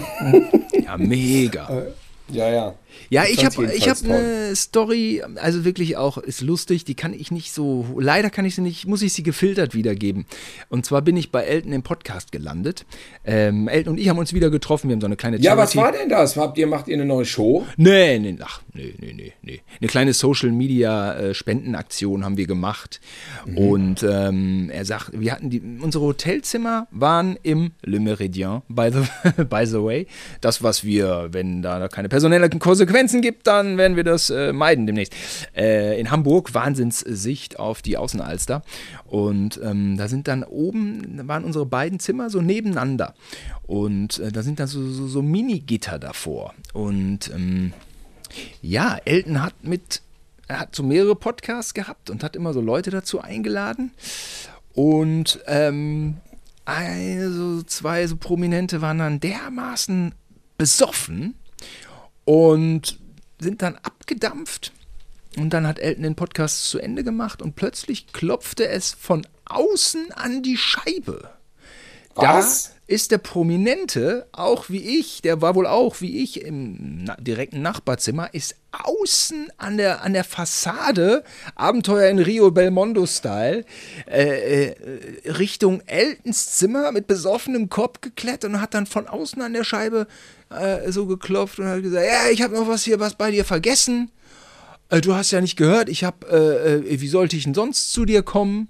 Ja, mega. ja, ja. Ja, ich habe ich hab eine Story, also wirklich auch, ist lustig, die kann ich nicht so, leider kann ich sie nicht, muss ich sie gefiltert wiedergeben. Und zwar bin ich bei Elton im Podcast gelandet. Ähm, Elton und ich haben uns wieder getroffen, wir haben so eine kleine Ja, was Charity- war denn das? Habt ihr, macht ihr eine neue Show? Nee, nee, ach, nee, nee, nee, nee. Eine kleine Social Media äh, Spendenaktion haben wir gemacht. Und ähm, er sagt, wir hatten die, unsere Hotelzimmer waren im Le Méridien, by the, by the way. Das, was wir, wenn da keine personellen Konsequenzen gibt, dann werden wir das äh, meiden demnächst. Äh, in Hamburg, Wahnsinnssicht auf die Außenalster. Und ähm, da sind dann oben, da waren unsere beiden Zimmer so nebeneinander. Und äh, da sind dann so, so, so Mini-Gitter davor. Und ähm, ja, Elton hat mit, er hat so mehrere Podcasts gehabt und hat immer so Leute dazu eingeladen. Und ähm, eine, so zwei so Prominente waren dann dermaßen besoffen und sind dann abgedampft. Und dann hat Elton den Podcast zu Ende gemacht und plötzlich klopfte es von außen an die Scheibe. Was? Da ist der Prominente, auch wie ich, der war wohl auch wie ich im na direkten Nachbarzimmer, ist außen an der, an der Fassade, Abenteuer in Rio Belmondo-Style, äh, äh, Richtung Eltons Zimmer mit besoffenem Kopf geklettert und hat dann von außen an der Scheibe äh, so geklopft und hat gesagt, ja, ich habe noch was hier, was bei dir vergessen. Äh, du hast ja nicht gehört, ich habe, äh, äh, wie sollte ich denn sonst zu dir kommen?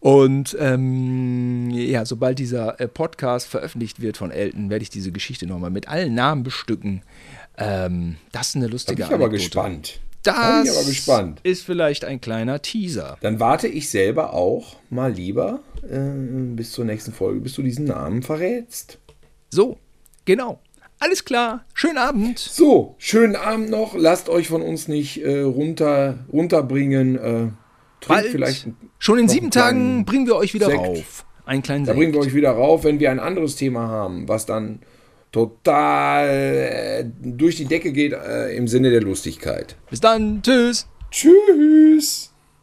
Und ähm, ja, sobald dieser äh, Podcast veröffentlicht wird von Elton, werde ich diese Geschichte nochmal mit allen Namen bestücken. Ähm, das ist eine Da bin lustige ich aber Anekdote. gespannt. Das Da bin ich aber gespannt. ist vielleicht ein kleiner Teaser. Dann warte ich selber auch mal lieber äh, bis zur nächsten Folge, bis du diesen Namen verrätst. So, genau. Alles klar. Schönen Abend. So, schönen Abend noch. Lasst euch von uns nicht äh, runter, runterbringen. Bald, vielleicht schon in sieben Tagen bringen wir euch wieder Sekt. rauf. Einen kleinen Da Sekt. bringen wir euch wieder rauf, wenn wir ein anderes Thema haben, was dann total äh, durch die Decke geht äh, im Sinne der Lustigkeit. Bis dann. Tschüss. Tschüss.